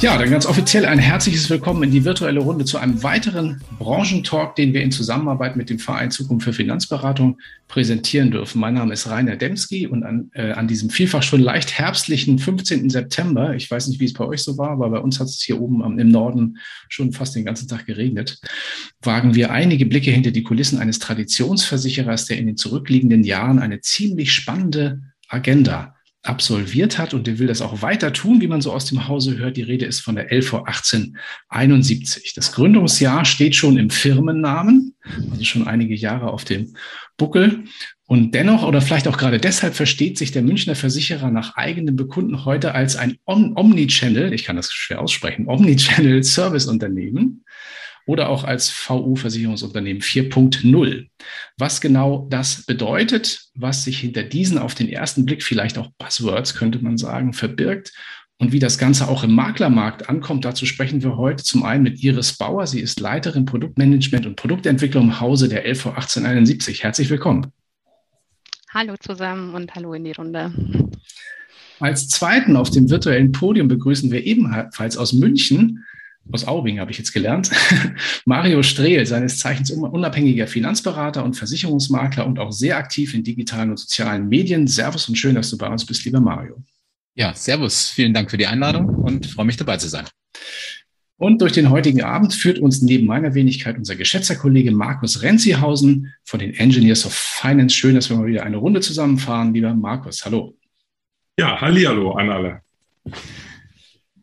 Ja, dann ganz offiziell ein herzliches Willkommen in die virtuelle Runde zu einem weiteren Branchentalk, den wir in Zusammenarbeit mit dem Verein Zukunft für Finanzberatung präsentieren dürfen. Mein Name ist Rainer Demski und an, äh, an diesem vielfach schon leicht herbstlichen 15. September, ich weiß nicht, wie es bei euch so war, aber bei uns hat es hier oben im Norden schon fast den ganzen Tag geregnet, wagen wir einige Blicke hinter die Kulissen eines Traditionsversicherers, der in den zurückliegenden Jahren eine ziemlich spannende Agenda absolviert hat und der will das auch weiter tun, wie man so aus dem Hause hört. Die Rede ist von der LV 1871. Das Gründungsjahr steht schon im Firmennamen, also schon einige Jahre auf dem Buckel. Und dennoch oder vielleicht auch gerade deshalb versteht sich der Münchner Versicherer nach eigenem Bekunden heute als ein Omnichannel, ich kann das schwer aussprechen, Omnichannel Service Unternehmen oder auch als VU-Versicherungsunternehmen 4.0. Was genau das bedeutet, was sich hinter diesen auf den ersten Blick vielleicht auch Buzzwords, könnte man sagen, verbirgt und wie das Ganze auch im Maklermarkt ankommt, dazu sprechen wir heute zum einen mit Iris Bauer. Sie ist Leiterin Produktmanagement und Produktentwicklung im Hause der LV 1871. Herzlich willkommen. Hallo zusammen und hallo in die Runde. Als zweiten auf dem virtuellen Podium begrüßen wir ebenfalls aus München aus Aubing habe ich jetzt gelernt, Mario Strehl, seines Zeichens unabhängiger Finanzberater und Versicherungsmakler und auch sehr aktiv in digitalen und sozialen Medien. Servus und schön, dass du bei uns bist, lieber Mario. Ja, servus. Vielen Dank für die Einladung und freue mich dabei zu sein. Und durch den heutigen Abend führt uns neben meiner Wenigkeit unser geschätzter Kollege Markus Renzihausen von den Engineers of Finance. Schön, dass wir mal wieder eine Runde zusammenfahren. Lieber Markus, hallo. Ja, halli, hallo an alle.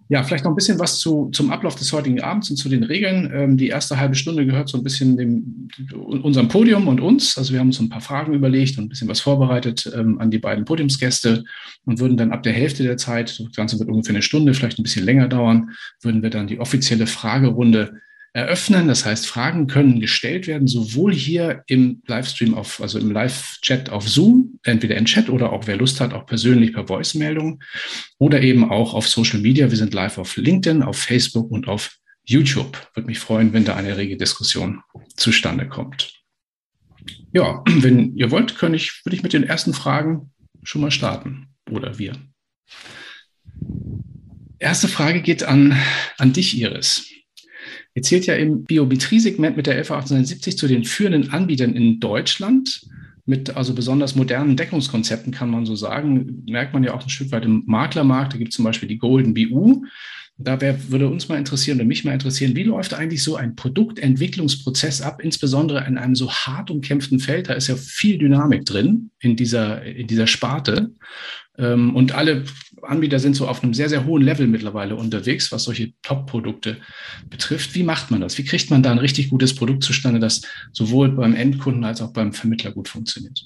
Ja, vielleicht noch ein bisschen was zu, zum Ablauf des heutigen Abends und zu den Regeln. Ähm, die erste halbe Stunde gehört so ein bisschen dem, unserem Podium und uns. Also wir haben uns ein paar Fragen überlegt und ein bisschen was vorbereitet ähm, an die beiden Podiumsgäste und würden dann ab der Hälfte der Zeit, das Ganze wird ungefähr eine Stunde, vielleicht ein bisschen länger dauern, würden wir dann die offizielle Fragerunde eröffnen. Das heißt, Fragen können gestellt werden, sowohl hier im Livestream auf, also im Live-Chat auf Zoom, entweder in Chat oder auch wer Lust hat, auch persönlich per Voice-Meldung oder eben auch auf Social Media. Wir sind live auf LinkedIn, auf Facebook und auf YouTube. Würde mich freuen, wenn da eine rege Diskussion zustande kommt. Ja, wenn ihr wollt, kann ich, würde ich mit den ersten Fragen schon mal starten. Oder wir. Erste Frage geht an, an dich, Iris. Ihr zählt ja im Biometrie-Segment mit der LV 1870 zu den führenden Anbietern in Deutschland. Mit also besonders modernen Deckungskonzepten kann man so sagen, merkt man ja auch ein Stück weit im Maklermarkt. Da gibt es zum Beispiel die Golden BU. Da wär, würde uns mal interessieren oder mich mal interessieren, wie läuft eigentlich so ein Produktentwicklungsprozess ab, insbesondere in einem so hart umkämpften Feld? Da ist ja viel Dynamik drin in dieser, in dieser Sparte. Ähm, und alle Anbieter sind so auf einem sehr, sehr hohen Level mittlerweile unterwegs, was solche Top-Produkte betrifft. Wie macht man das? Wie kriegt man da ein richtig gutes Produkt zustande, das sowohl beim Endkunden als auch beim Vermittler gut funktioniert?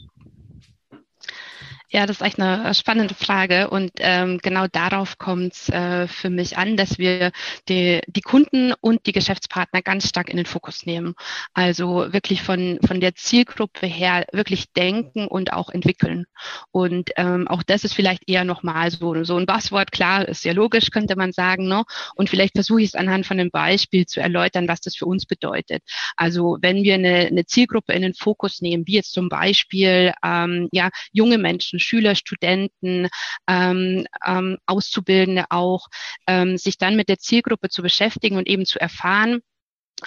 Ja, das ist echt eine äh, spannende Frage und ähm, genau darauf kommt es äh, für mich an, dass wir die, die Kunden und die Geschäftspartner ganz stark in den Fokus nehmen. Also wirklich von, von der Zielgruppe her wirklich denken und auch entwickeln. Und ähm, auch das ist vielleicht eher nochmal so, so ein Buzzword, klar, ist ja logisch, könnte man sagen. Ne? Und vielleicht versuche ich es anhand von einem Beispiel zu erläutern, was das für uns bedeutet. Also wenn wir eine, eine Zielgruppe in den Fokus nehmen, wie jetzt zum Beispiel ähm, ja, junge Menschen, Schüler, Studenten, ähm, ähm, Auszubildende auch, ähm, sich dann mit der Zielgruppe zu beschäftigen und eben zu erfahren,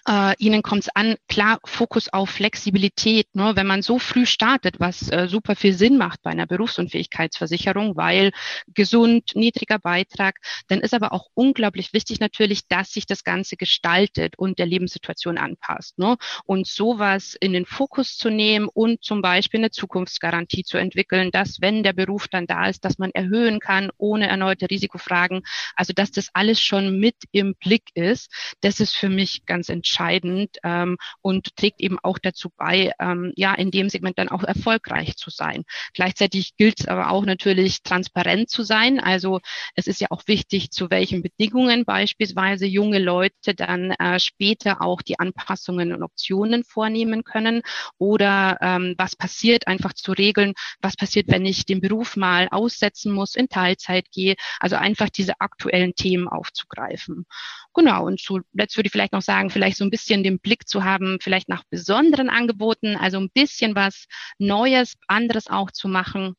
äh, ihnen kommt es an, klar, Fokus auf Flexibilität. Ne? Wenn man so früh startet, was äh, super viel Sinn macht bei einer Berufsunfähigkeitsversicherung, weil gesund, niedriger Beitrag, dann ist aber auch unglaublich wichtig natürlich, dass sich das Ganze gestaltet und der Lebenssituation anpasst. Ne? Und sowas in den Fokus zu nehmen und zum Beispiel eine Zukunftsgarantie zu entwickeln, dass wenn der Beruf dann da ist, dass man erhöhen kann, ohne erneute Risikofragen. Also dass das alles schon mit im Blick ist, das ist für mich ganz entscheidend ähm, und trägt eben auch dazu bei, ähm, ja, in dem Segment dann auch erfolgreich zu sein. Gleichzeitig gilt es aber auch natürlich transparent zu sein. Also es ist ja auch wichtig, zu welchen Bedingungen beispielsweise junge Leute dann äh, später auch die Anpassungen und Optionen vornehmen können oder ähm, was passiert, einfach zu regeln, was passiert, wenn ich den Beruf mal aussetzen muss, in Teilzeit gehe. Also einfach diese aktuellen Themen aufzugreifen. Genau, und zuletzt würde ich vielleicht noch sagen, vielleicht so ein bisschen den Blick zu haben, vielleicht nach besonderen Angeboten, also ein bisschen was Neues, anderes auch zu machen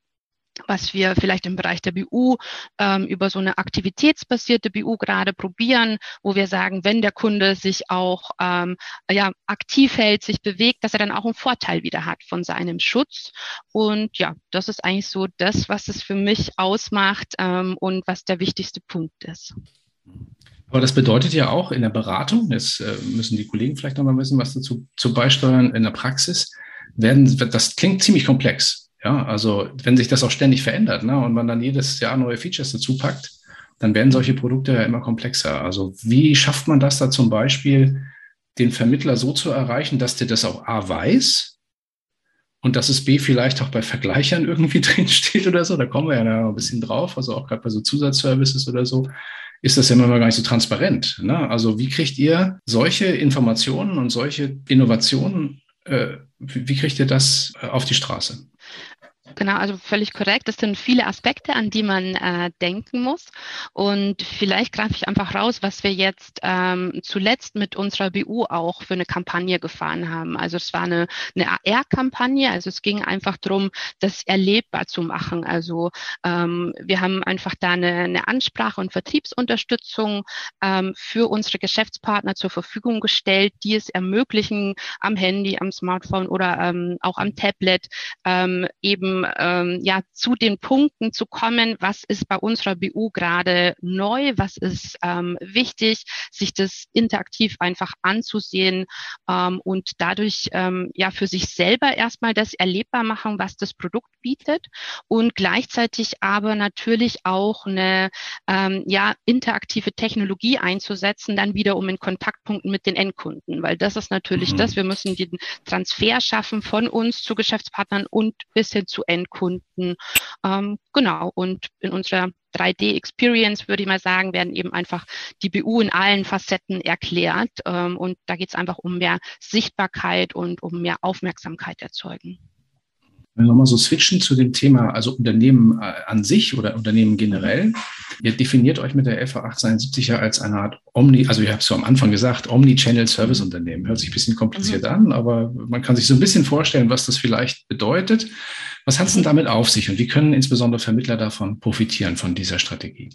was wir vielleicht im Bereich der BU ähm, über so eine aktivitätsbasierte BU gerade probieren, wo wir sagen, wenn der Kunde sich auch ähm, ja, aktiv hält, sich bewegt, dass er dann auch einen Vorteil wieder hat von seinem Schutz. Und ja, das ist eigentlich so das, was es für mich ausmacht ähm, und was der wichtigste Punkt ist. Aber das bedeutet ja auch in der Beratung, jetzt äh, müssen die Kollegen vielleicht noch mal wissen, was dazu zu beisteuern, in der Praxis werden, das klingt ziemlich komplex. Ja, also wenn sich das auch ständig verändert ne, und man dann jedes Jahr neue Features dazu packt, dann werden solche Produkte ja immer komplexer. Also wie schafft man das da zum Beispiel, den Vermittler so zu erreichen, dass der das auch A weiß und dass es B vielleicht auch bei Vergleichern irgendwie drin steht oder so. Da kommen wir ja noch ein bisschen drauf. Also auch gerade bei so Zusatzservices oder so ist das ja immer gar nicht so transparent. Ne? Also wie kriegt ihr solche Informationen und solche Innovationen, äh, wie kriegt ihr das äh, auf die Straße? Genau, also völlig korrekt. Es sind viele Aspekte, an die man äh, denken muss. Und vielleicht greife ich einfach raus, was wir jetzt ähm, zuletzt mit unserer BU auch für eine Kampagne gefahren haben. Also es war eine, eine AR-Kampagne. Also es ging einfach darum, das erlebbar zu machen. Also ähm, wir haben einfach da eine, eine Ansprache und Vertriebsunterstützung ähm, für unsere Geschäftspartner zur Verfügung gestellt, die es ermöglichen, am Handy, am Smartphone oder ähm, auch am Tablet ähm, eben ähm, ja zu den Punkten zu kommen, was ist bei unserer BU gerade neu, was ist ähm, wichtig, sich das interaktiv einfach anzusehen ähm, und dadurch ähm, ja für sich selber erstmal das erlebbar machen, was das Produkt bietet und gleichzeitig aber natürlich auch eine ähm, ja interaktive Technologie einzusetzen, dann wieder um in Kontaktpunkten mit den Endkunden, weil das ist natürlich mhm. das. Wir müssen den Transfer schaffen von uns zu Geschäftspartnern und bis hin zu Endkunden. Ähm, genau. Und in unserer 3D-Experience, würde ich mal sagen, werden eben einfach die BU in allen Facetten erklärt. Ähm, und da geht es einfach um mehr Sichtbarkeit und um mehr Aufmerksamkeit erzeugen. Wenn wir nochmal so switchen zu dem Thema, also Unternehmen äh, an sich oder Unternehmen generell. Ihr definiert euch mit der FA 871 ja als eine Art Omni, also ihr habt es so am Anfang gesagt, Omni-Channel Service Unternehmen. Hört sich ein bisschen kompliziert mhm. an, aber man kann sich so ein bisschen vorstellen, was das vielleicht bedeutet. Was hat es denn damit auf sich und wie können insbesondere Vermittler davon profitieren, von dieser Strategie?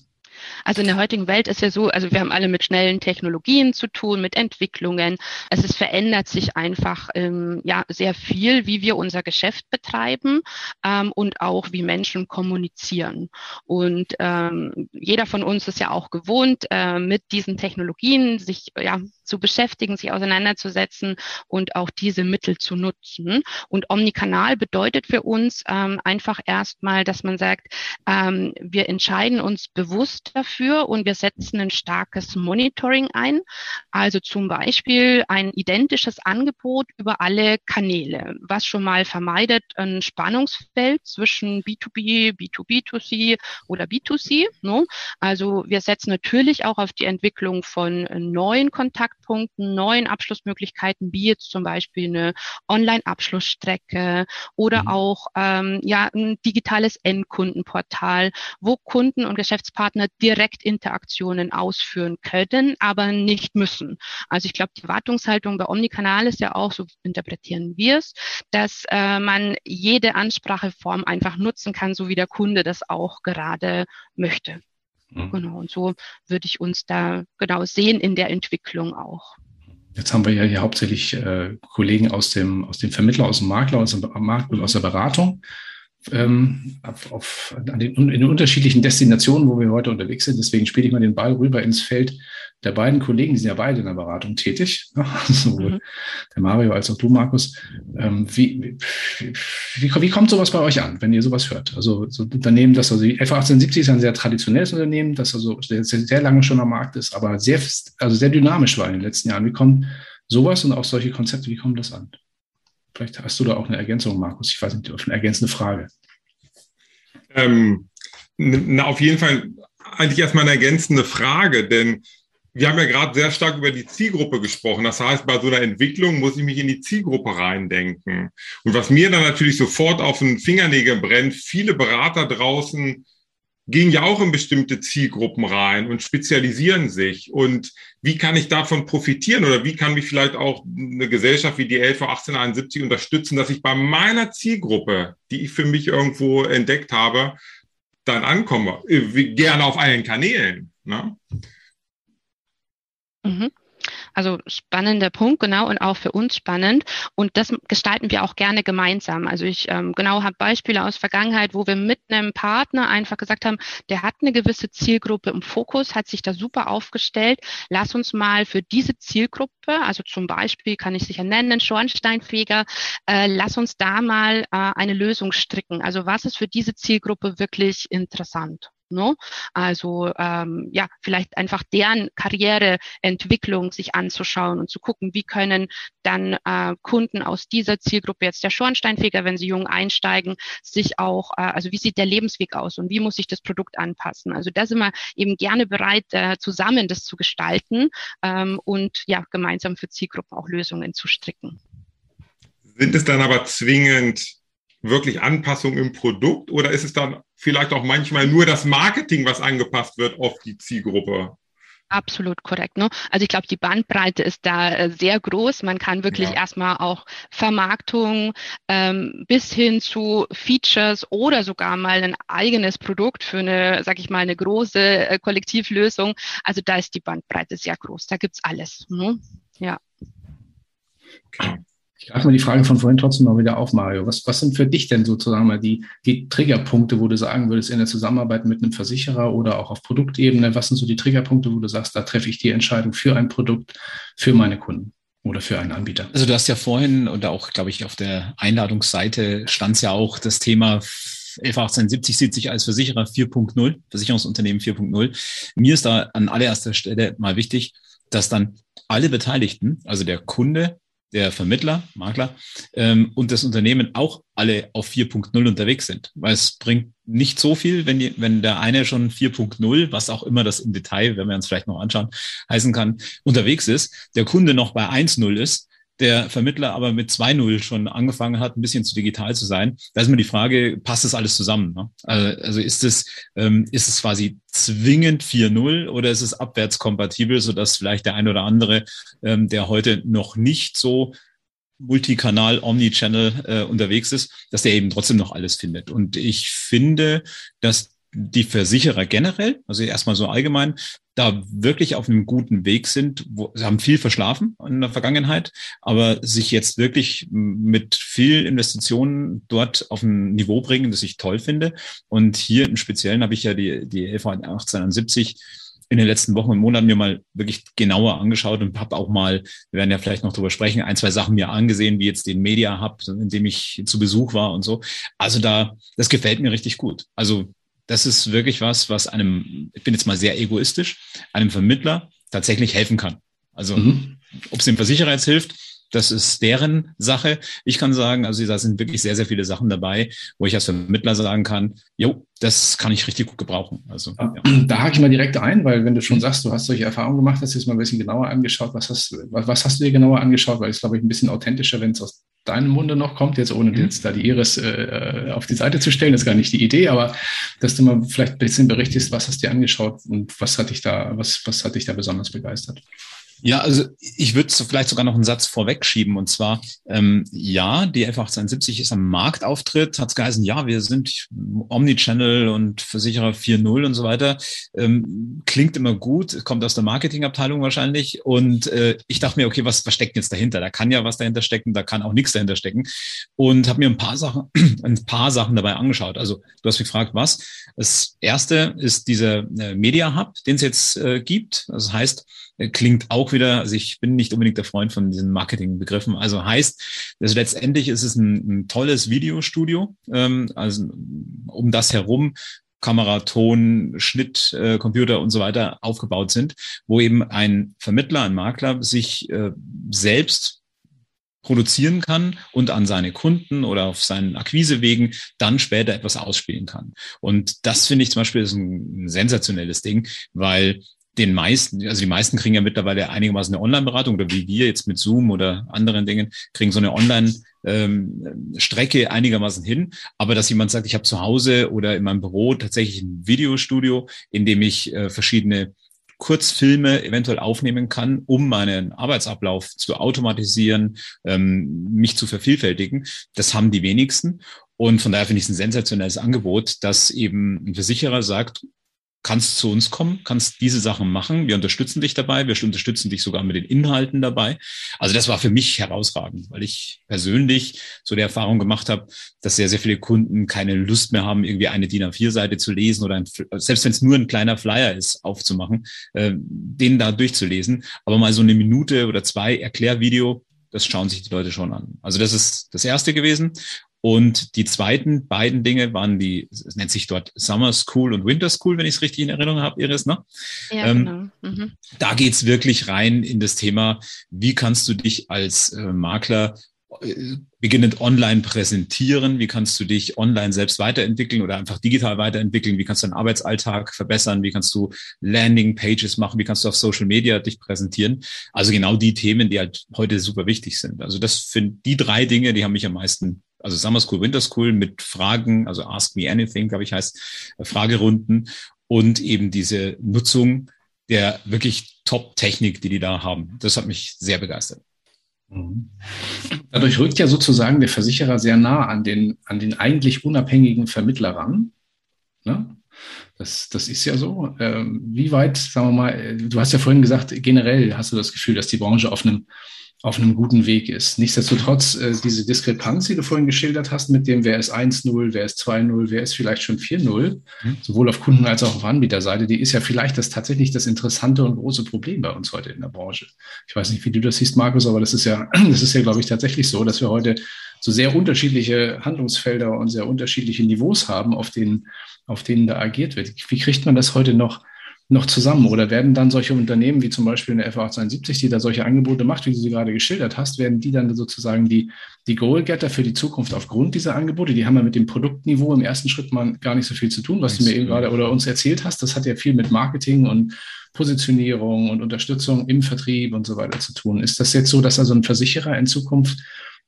Also in der heutigen Welt ist ja so, also wir haben alle mit schnellen Technologien zu tun, mit Entwicklungen. Es ist, verändert sich einfach ähm, ja sehr viel, wie wir unser Geschäft betreiben ähm, und auch wie Menschen kommunizieren. Und ähm, jeder von uns ist ja auch gewohnt, äh, mit diesen Technologien sich ja zu beschäftigen, sich auseinanderzusetzen und auch diese Mittel zu nutzen. Und Omnikanal bedeutet für uns ähm, einfach erstmal, dass man sagt, ähm, wir entscheiden uns bewusst dafür und wir setzen ein starkes Monitoring ein. Also zum Beispiel ein identisches Angebot über alle Kanäle, was schon mal vermeidet ein Spannungsfeld zwischen B2B, B2B2C oder B2C. Ne? Also wir setzen natürlich auch auf die Entwicklung von neuen Kontakten Kontaktpunkten, neuen Abschlussmöglichkeiten, wie jetzt zum Beispiel eine Online-Abschlussstrecke oder mhm. auch ähm, ja, ein digitales Endkundenportal, wo Kunden und Geschäftspartner direkt Interaktionen ausführen können, aber nicht müssen. Also ich glaube, die Wartungshaltung bei Omnikanal ist ja auch, so interpretieren wir es, dass äh, man jede Anspracheform einfach nutzen kann, so wie der Kunde das auch gerade möchte. Mhm. Genau, und so würde ich uns da genau sehen in der Entwicklung auch. Jetzt haben wir ja hier hauptsächlich äh, Kollegen aus dem, aus dem Vermittler, aus dem Makler, aus dem Markt und aus der Beratung ähm, auf, auf, an den, in den unterschiedlichen Destinationen, wo wir heute unterwegs sind. Deswegen spiele ich mal den Ball rüber ins Feld der beiden Kollegen, die sind ja beide in der Beratung tätig, sowohl mhm. der Mario als auch du, Markus. Ähm, wie, wie, wie, wie, kommt sowas bei euch an, wenn ihr sowas hört? Also so ein Unternehmen, das also die FA 1870 ist ein sehr traditionelles Unternehmen, das also sehr, sehr lange schon am Markt ist, aber sehr, also sehr dynamisch war in den letzten Jahren. Wie kommt sowas und auch solche Konzepte, wie kommt das an? Vielleicht hast du da auch eine Ergänzung, Markus. Ich weiß nicht, eine ergänzende Frage. Ähm, na, auf jeden Fall eigentlich erstmal eine ergänzende Frage, denn wir haben ja gerade sehr stark über die Zielgruppe gesprochen. Das heißt, bei so einer Entwicklung muss ich mich in die Zielgruppe reindenken. Und was mir dann natürlich sofort auf den Fingernägel brennt, viele Berater draußen gehen ja auch in bestimmte Zielgruppen rein und spezialisieren sich. Und wie kann ich davon profitieren oder wie kann mich vielleicht auch eine Gesellschaft wie die LV 1871 unterstützen, dass ich bei meiner Zielgruppe, die ich für mich irgendwo entdeckt habe, dann ankomme? Gerne auf allen Kanälen. Ne? Mhm. Also spannender Punkt, genau, und auch für uns spannend. Und das gestalten wir auch gerne gemeinsam. Also ich ähm, genau habe Beispiele aus Vergangenheit, wo wir mit einem Partner einfach gesagt haben, der hat eine gewisse Zielgruppe im Fokus, hat sich da super aufgestellt. Lass uns mal für diese Zielgruppe, also zum Beispiel kann ich sicher nennen, Schornsteinfeger, äh, lass uns da mal äh, eine Lösung stricken. Also was ist für diese Zielgruppe wirklich interessant? Ne? Also ähm, ja, vielleicht einfach deren Karriereentwicklung sich anzuschauen und zu gucken, wie können dann äh, Kunden aus dieser Zielgruppe jetzt der Schornsteinfeger, wenn sie jung einsteigen, sich auch, äh, also wie sieht der Lebensweg aus und wie muss sich das Produkt anpassen? Also da sind wir eben gerne bereit, äh, zusammen das zu gestalten ähm, und ja, gemeinsam für Zielgruppen auch Lösungen zu stricken. Sind es dann aber zwingend wirklich Anpassungen im Produkt oder ist es dann vielleicht auch manchmal nur das Marketing, was angepasst wird auf die Zielgruppe? Absolut korrekt. Ne? Also ich glaube, die Bandbreite ist da äh, sehr groß. Man kann wirklich ja. erstmal auch Vermarktung ähm, bis hin zu Features oder sogar mal ein eigenes Produkt für eine, sag ich mal, eine große äh, Kollektivlösung. Also da ist die Bandbreite sehr groß. Da gibt's alles. Ne? Ja. Okay. Ich greife mal die Frage von vorhin trotzdem mal wieder auf, Mario. Was, was sind für dich denn sozusagen mal die, die Triggerpunkte, wo du sagen würdest, in der Zusammenarbeit mit einem Versicherer oder auch auf Produktebene, was sind so die Triggerpunkte, wo du sagst, da treffe ich die Entscheidung für ein Produkt, für meine Kunden? oder für einen Anbieter. Also du hast ja vorhin und auch, glaube ich, auf der Einladungsseite stand es ja auch das Thema 111870 sieht sich als Versicherer 4.0, Versicherungsunternehmen 4.0. Mir ist da an allererster Stelle mal wichtig, dass dann alle Beteiligten, also der Kunde, der Vermittler, Makler ähm, und das Unternehmen auch alle auf 4.0 unterwegs sind. Weil es bringt nicht so viel, wenn, die, wenn der eine schon 4.0, was auch immer das im Detail, wenn wir uns vielleicht noch anschauen, heißen kann, unterwegs ist, der Kunde noch bei 1.0 ist der Vermittler aber mit 2.0 schon angefangen hat, ein bisschen zu digital zu sein. Da ist mir die Frage, passt das alles zusammen? Ne? Also, also ist es, ähm, ist es quasi zwingend 4.0 oder ist es abwärtskompatibel, sodass vielleicht der ein oder andere, ähm, der heute noch nicht so Multikanal, Omnichannel äh, unterwegs ist, dass der eben trotzdem noch alles findet. Und ich finde, dass die Versicherer generell, also erstmal so allgemein, da wirklich auf einem guten Weg sind. Wo, sie haben viel verschlafen in der Vergangenheit, aber sich jetzt wirklich mit viel Investitionen dort auf ein Niveau bringen, das ich toll finde. Und hier im Speziellen habe ich ja die, die LV 1871 in den letzten Wochen und Monaten mir mal wirklich genauer angeschaut und habe auch mal, wir werden ja vielleicht noch drüber sprechen, ein, zwei Sachen mir angesehen, wie jetzt den Media Hub, in dem ich zu Besuch war und so. Also da, das gefällt mir richtig gut. Also das ist wirklich was, was einem, ich bin jetzt mal sehr egoistisch, einem Vermittler tatsächlich helfen kann. Also mhm. ob es dem Versicherer jetzt hilft, das ist deren Sache. Ich kann sagen, also da sind wirklich sehr, sehr viele Sachen dabei, wo ich als Vermittler sagen kann, jo, das kann ich richtig gut gebrauchen. Also, ja. Da hake ich mal direkt ein, weil wenn du schon sagst, du hast solche Erfahrungen gemacht, hast du jetzt mal ein bisschen genauer angeschaut. Was hast, was, was hast du dir genauer angeschaut? Weil es, glaube ich, ein bisschen authentischer, wenn es aus deinem Munde noch kommt, jetzt ohne mhm. jetzt da die Iris äh, auf die Seite zu stellen, ist gar nicht die Idee, aber dass du mal vielleicht ein bisschen berichtest, was hast du dir angeschaut und was hat dich da, was, was hat dich da besonders begeistert? Ja, also ich würde vielleicht sogar noch einen Satz vorwegschieben und zwar, ähm, ja, die F1870 ist am Marktauftritt, hat es geheißen, ja, wir sind Omnichannel und Versicherer 4.0 und so weiter. Ähm, klingt immer gut, kommt aus der Marketingabteilung wahrscheinlich und äh, ich dachte mir, okay, was, was steckt jetzt dahinter? Da kann ja was dahinter stecken, da kann auch nichts dahinter stecken und habe mir ein paar Sachen, ein paar Sachen dabei angeschaut. Also du hast mich gefragt, was? Das erste ist dieser äh, Media Hub, den es jetzt äh, gibt. Das heißt, klingt auch wieder, also ich bin nicht unbedingt der Freund von diesen Marketingbegriffen. Also heißt, dass letztendlich ist es ein, ein tolles Videostudio, ähm, also um das herum Kamera, Ton, Schnitt, äh, Computer und so weiter aufgebaut sind, wo eben ein Vermittler, ein Makler sich äh, selbst produzieren kann und an seine Kunden oder auf seinen Akquisewegen dann später etwas ausspielen kann. Und das finde ich zum Beispiel ist ein, ein sensationelles Ding, weil den meisten, also die meisten kriegen ja mittlerweile einigermaßen eine Online-Beratung oder wie wir jetzt mit Zoom oder anderen Dingen, kriegen so eine Online-Strecke ähm, einigermaßen hin. Aber dass jemand sagt, ich habe zu Hause oder in meinem Büro tatsächlich ein Videostudio, in dem ich äh, verschiedene Kurzfilme eventuell aufnehmen kann, um meinen Arbeitsablauf zu automatisieren, ähm, mich zu vervielfältigen. Das haben die wenigsten. Und von daher finde ich es ein sensationelles Angebot, dass eben ein Versicherer sagt, kannst zu uns kommen, kannst diese Sachen machen. Wir unterstützen dich dabei. Wir unterstützen dich sogar mit den Inhalten dabei. Also das war für mich herausragend, weil ich persönlich so die Erfahrung gemacht habe, dass sehr, sehr viele Kunden keine Lust mehr haben, irgendwie eine DIN A4-Seite zu lesen oder ein, selbst wenn es nur ein kleiner Flyer ist, aufzumachen, äh, den da durchzulesen. Aber mal so eine Minute oder zwei Erklärvideo, das schauen sich die Leute schon an. Also das ist das erste gewesen. Und die zweiten beiden Dinge waren die, es nennt sich dort Summer School und Winter School, wenn ich es richtig in Erinnerung habe, Iris, ne? Ja, ähm, genau. Mhm. Da geht's wirklich rein in das Thema, wie kannst du dich als äh, Makler äh, beginnend online präsentieren, wie kannst du dich online selbst weiterentwickeln oder einfach digital weiterentwickeln, wie kannst du deinen Arbeitsalltag verbessern, wie kannst du Landing-Pages machen, wie kannst du auf Social Media dich präsentieren. Also genau die Themen, die halt heute super wichtig sind. Also das sind die drei Dinge, die haben mich am meisten also Summer School, Winter School mit Fragen, also Ask Me Anything, glaube ich, heißt äh, Fragerunden und eben diese Nutzung der wirklich Top-Technik, die die da haben. Das hat mich sehr begeistert. Mhm. Dadurch rückt ja sozusagen der Versicherer sehr nah an den, an den eigentlich unabhängigen Vermittler ran. Ne? Das, das ist ja so. Ähm, wie weit, sagen wir mal, äh, du hast ja vorhin gesagt, generell hast du das Gefühl, dass die Branche auf einem auf einem guten Weg ist. Nichtsdestotrotz, äh, diese Diskrepanz, die du vorhin geschildert hast, mit dem, wer ist 1-0, wer ist 2-0, wer ist vielleicht schon 4-0, mhm. sowohl auf Kunden- als auch auf Anbieterseite, die ist ja vielleicht das tatsächlich das interessante und große Problem bei uns heute in der Branche. Ich weiß nicht, wie du das siehst, Markus, aber das ist ja, das ist ja, glaube ich, tatsächlich so, dass wir heute so sehr unterschiedliche Handlungsfelder und sehr unterschiedliche Niveaus haben, auf denen, auf denen da agiert wird. Wie kriegt man das heute noch noch zusammen? Oder werden dann solche Unternehmen wie zum Beispiel eine FA 1870, die da solche Angebote macht, wie du sie gerade geschildert hast, werden die dann sozusagen die, die Goal-Getter für die Zukunft aufgrund dieser Angebote? Die haben ja mit dem Produktniveau im ersten Schritt mal gar nicht so viel zu tun, was du mir eben gerade oder uns erzählt hast. Das hat ja viel mit Marketing und Positionierung und Unterstützung im Vertrieb und so weiter zu tun. Ist das jetzt so, dass also ein Versicherer in Zukunft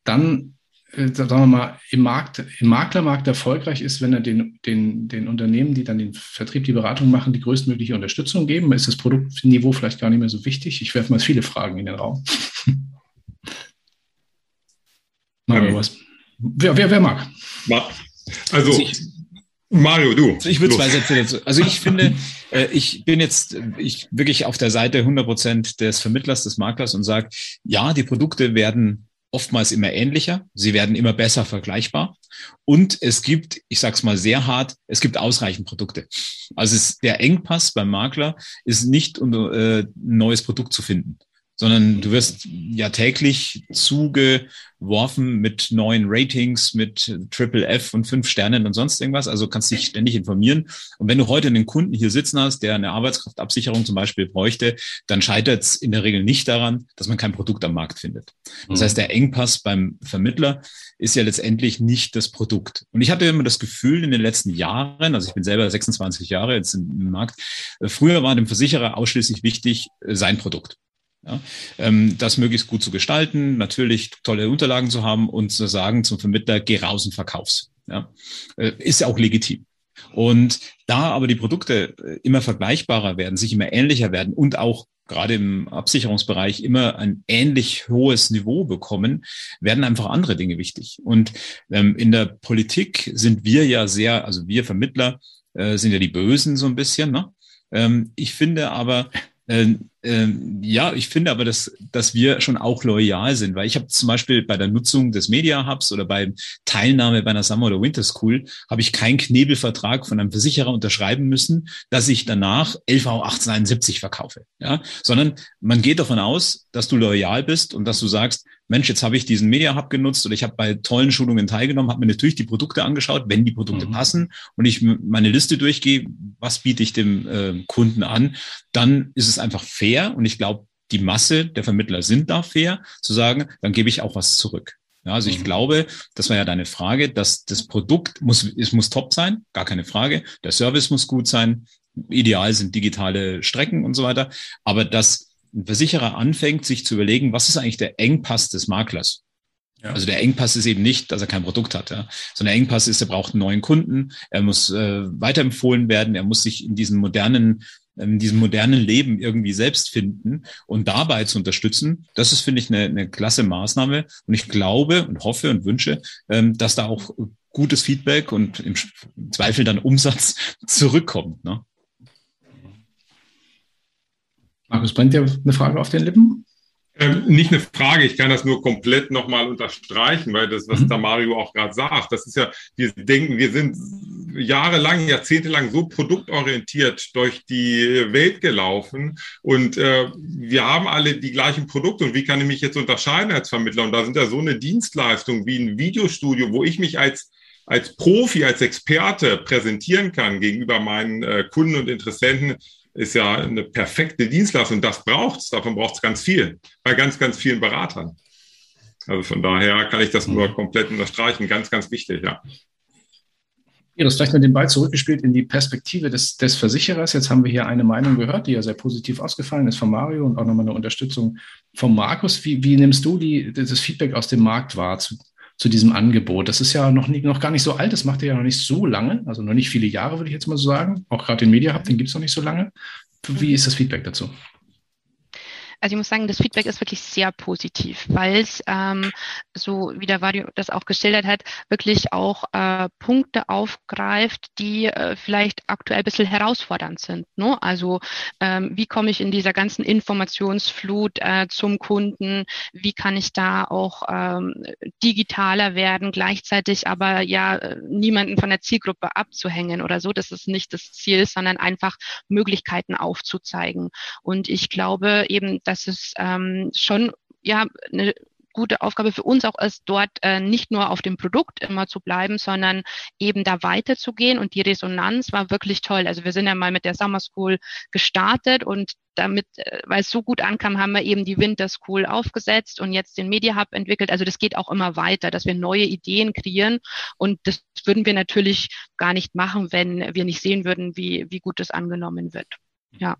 dann sagen wir mal, im Markt, im Maklermarkt erfolgreich ist, wenn er den, den, den Unternehmen, die dann den Vertrieb, die Beratung machen, die größtmögliche Unterstützung geben, ist das Produktniveau vielleicht gar nicht mehr so wichtig. Ich werfe mal viele Fragen in den Raum. Mario, ähm, was? Wer, wer, wer mag? Also, also ich, Mario, du. Also ich würde zwei Sätze dazu. Also ich finde, äh, ich bin jetzt ich wirklich auf der Seite 100 Prozent des Vermittlers, des Maklers und sage, ja, die Produkte werden oftmals immer ähnlicher, sie werden immer besser vergleichbar. Und es gibt, ich sage es mal sehr hart, es gibt ausreichend Produkte. Also es, der Engpass beim Makler ist nicht, um äh, ein neues Produkt zu finden sondern du wirst ja täglich zugeworfen mit neuen Ratings, mit Triple F und fünf Sternen und sonst irgendwas. Also kannst dich ständig informieren. Und wenn du heute einen Kunden hier sitzen hast, der eine Arbeitskraftabsicherung zum Beispiel bräuchte, dann scheitert es in der Regel nicht daran, dass man kein Produkt am Markt findet. Das mhm. heißt, der Engpass beim Vermittler ist ja letztendlich nicht das Produkt. Und ich hatte immer das Gefühl in den letzten Jahren, also ich bin selber 26 Jahre jetzt im Markt, äh, früher war dem Versicherer ausschließlich wichtig äh, sein Produkt. Ja, ähm, das möglichst gut zu gestalten, natürlich tolle Unterlagen zu haben und zu sagen zum Vermittler, geh raus und verkauf's. Ja, äh, ist ja auch legitim. Und da aber die Produkte äh, immer vergleichbarer werden, sich immer ähnlicher werden und auch gerade im Absicherungsbereich immer ein ähnlich hohes Niveau bekommen, werden einfach andere Dinge wichtig. Und ähm, in der Politik sind wir ja sehr, also wir Vermittler äh, sind ja die Bösen so ein bisschen. Ne? Ähm, ich finde aber, ähm, ähm, ja, ich finde aber, dass, dass wir schon auch loyal sind, weil ich habe zum Beispiel bei der Nutzung des Media Hubs oder bei Teilnahme bei einer Summer oder Winter School habe ich keinen Knebelvertrag von einem Versicherer unterschreiben müssen, dass ich danach LV 1871 verkaufe, ja, sondern man geht davon aus, dass du loyal bist und dass du sagst, Mensch, jetzt habe ich diesen Media Hub genutzt oder ich habe bei tollen Schulungen teilgenommen, habe mir natürlich die Produkte angeschaut, wenn die Produkte mhm. passen und ich meine Liste durchgehe, was biete ich dem äh, Kunden an, dann ist es einfach fair fair und ich glaube, die Masse der Vermittler sind da fair, zu sagen, dann gebe ich auch was zurück. Ja, also ich mhm. glaube, das war ja deine Frage, dass das Produkt muss, es muss top sein, gar keine Frage. Der Service muss gut sein. Ideal sind digitale Strecken und so weiter. Aber dass ein Versicherer anfängt, sich zu überlegen, was ist eigentlich der Engpass des Maklers? Ja. Also der Engpass ist eben nicht, dass er kein Produkt hat, ja. sondern der Engpass ist, er braucht einen neuen Kunden, er muss äh, weiterempfohlen werden, er muss sich in diesen modernen in diesem modernen Leben irgendwie selbst finden und dabei zu unterstützen, das ist, finde ich, eine, eine klasse Maßnahme. Und ich glaube und hoffe und wünsche, ähm, dass da auch gutes Feedback und im Zweifel dann Umsatz zurückkommt. Ne? Markus, brennt dir eine Frage auf den Lippen? Ähm, nicht eine Frage, ich kann das nur komplett nochmal unterstreichen, weil das, was mhm. da Mario auch gerade sagt, das ist ja, wir denken, wir sind jahrelang, jahrzehntelang so produktorientiert durch die Welt gelaufen und äh, wir haben alle die gleichen Produkte und wie kann ich mich jetzt unterscheiden als Vermittler? Und da sind ja so eine Dienstleistung wie ein Videostudio, wo ich mich als als Profi, als Experte präsentieren kann gegenüber meinen äh, Kunden und Interessenten, ist ja eine perfekte Dienstleistung. Das braucht es, davon braucht es ganz viel, bei ganz, ganz vielen Beratern. Also von daher kann ich das nur mhm. komplett unterstreichen. Ganz, ganz wichtig, ja. Iris, vielleicht noch den Ball zurückgespielt in die Perspektive des, des Versicherers. Jetzt haben wir hier eine Meinung gehört, die ja sehr positiv ausgefallen ist von Mario und auch nochmal eine Unterstützung von Markus. Wie, wie nimmst du die, das Feedback aus dem Markt wahr zu, zu diesem Angebot. Das ist ja noch, nie, noch gar nicht so alt, das macht ihr ja noch nicht so lange, also noch nicht viele Jahre, würde ich jetzt mal so sagen. Auch gerade den Media Hub, den gibt es noch nicht so lange. Wie ist das Feedback dazu? Also ich muss sagen, das Feedback ist wirklich sehr positiv, weil es, ähm, so wie der Vario das auch geschildert hat, wirklich auch äh, Punkte aufgreift, die äh, vielleicht aktuell ein bisschen herausfordernd sind. Ne? Also ähm, wie komme ich in dieser ganzen Informationsflut äh, zum Kunden? Wie kann ich da auch ähm, digitaler werden, gleichzeitig aber ja äh, niemanden von der Zielgruppe abzuhängen oder so. Das ist nicht das Ziel, sondern einfach Möglichkeiten aufzuzeigen. Und ich glaube eben, dass dass es ähm, schon ja eine gute Aufgabe für uns auch ist, dort äh, nicht nur auf dem Produkt immer zu bleiben, sondern eben da weiterzugehen. Und die Resonanz war wirklich toll. Also wir sind ja mal mit der Summer School gestartet und damit, äh, weil es so gut ankam, haben wir eben die Winter School aufgesetzt und jetzt den Media Hub entwickelt. Also das geht auch immer weiter, dass wir neue Ideen kreieren. Und das würden wir natürlich gar nicht machen, wenn wir nicht sehen würden, wie, wie gut das angenommen wird. Ja.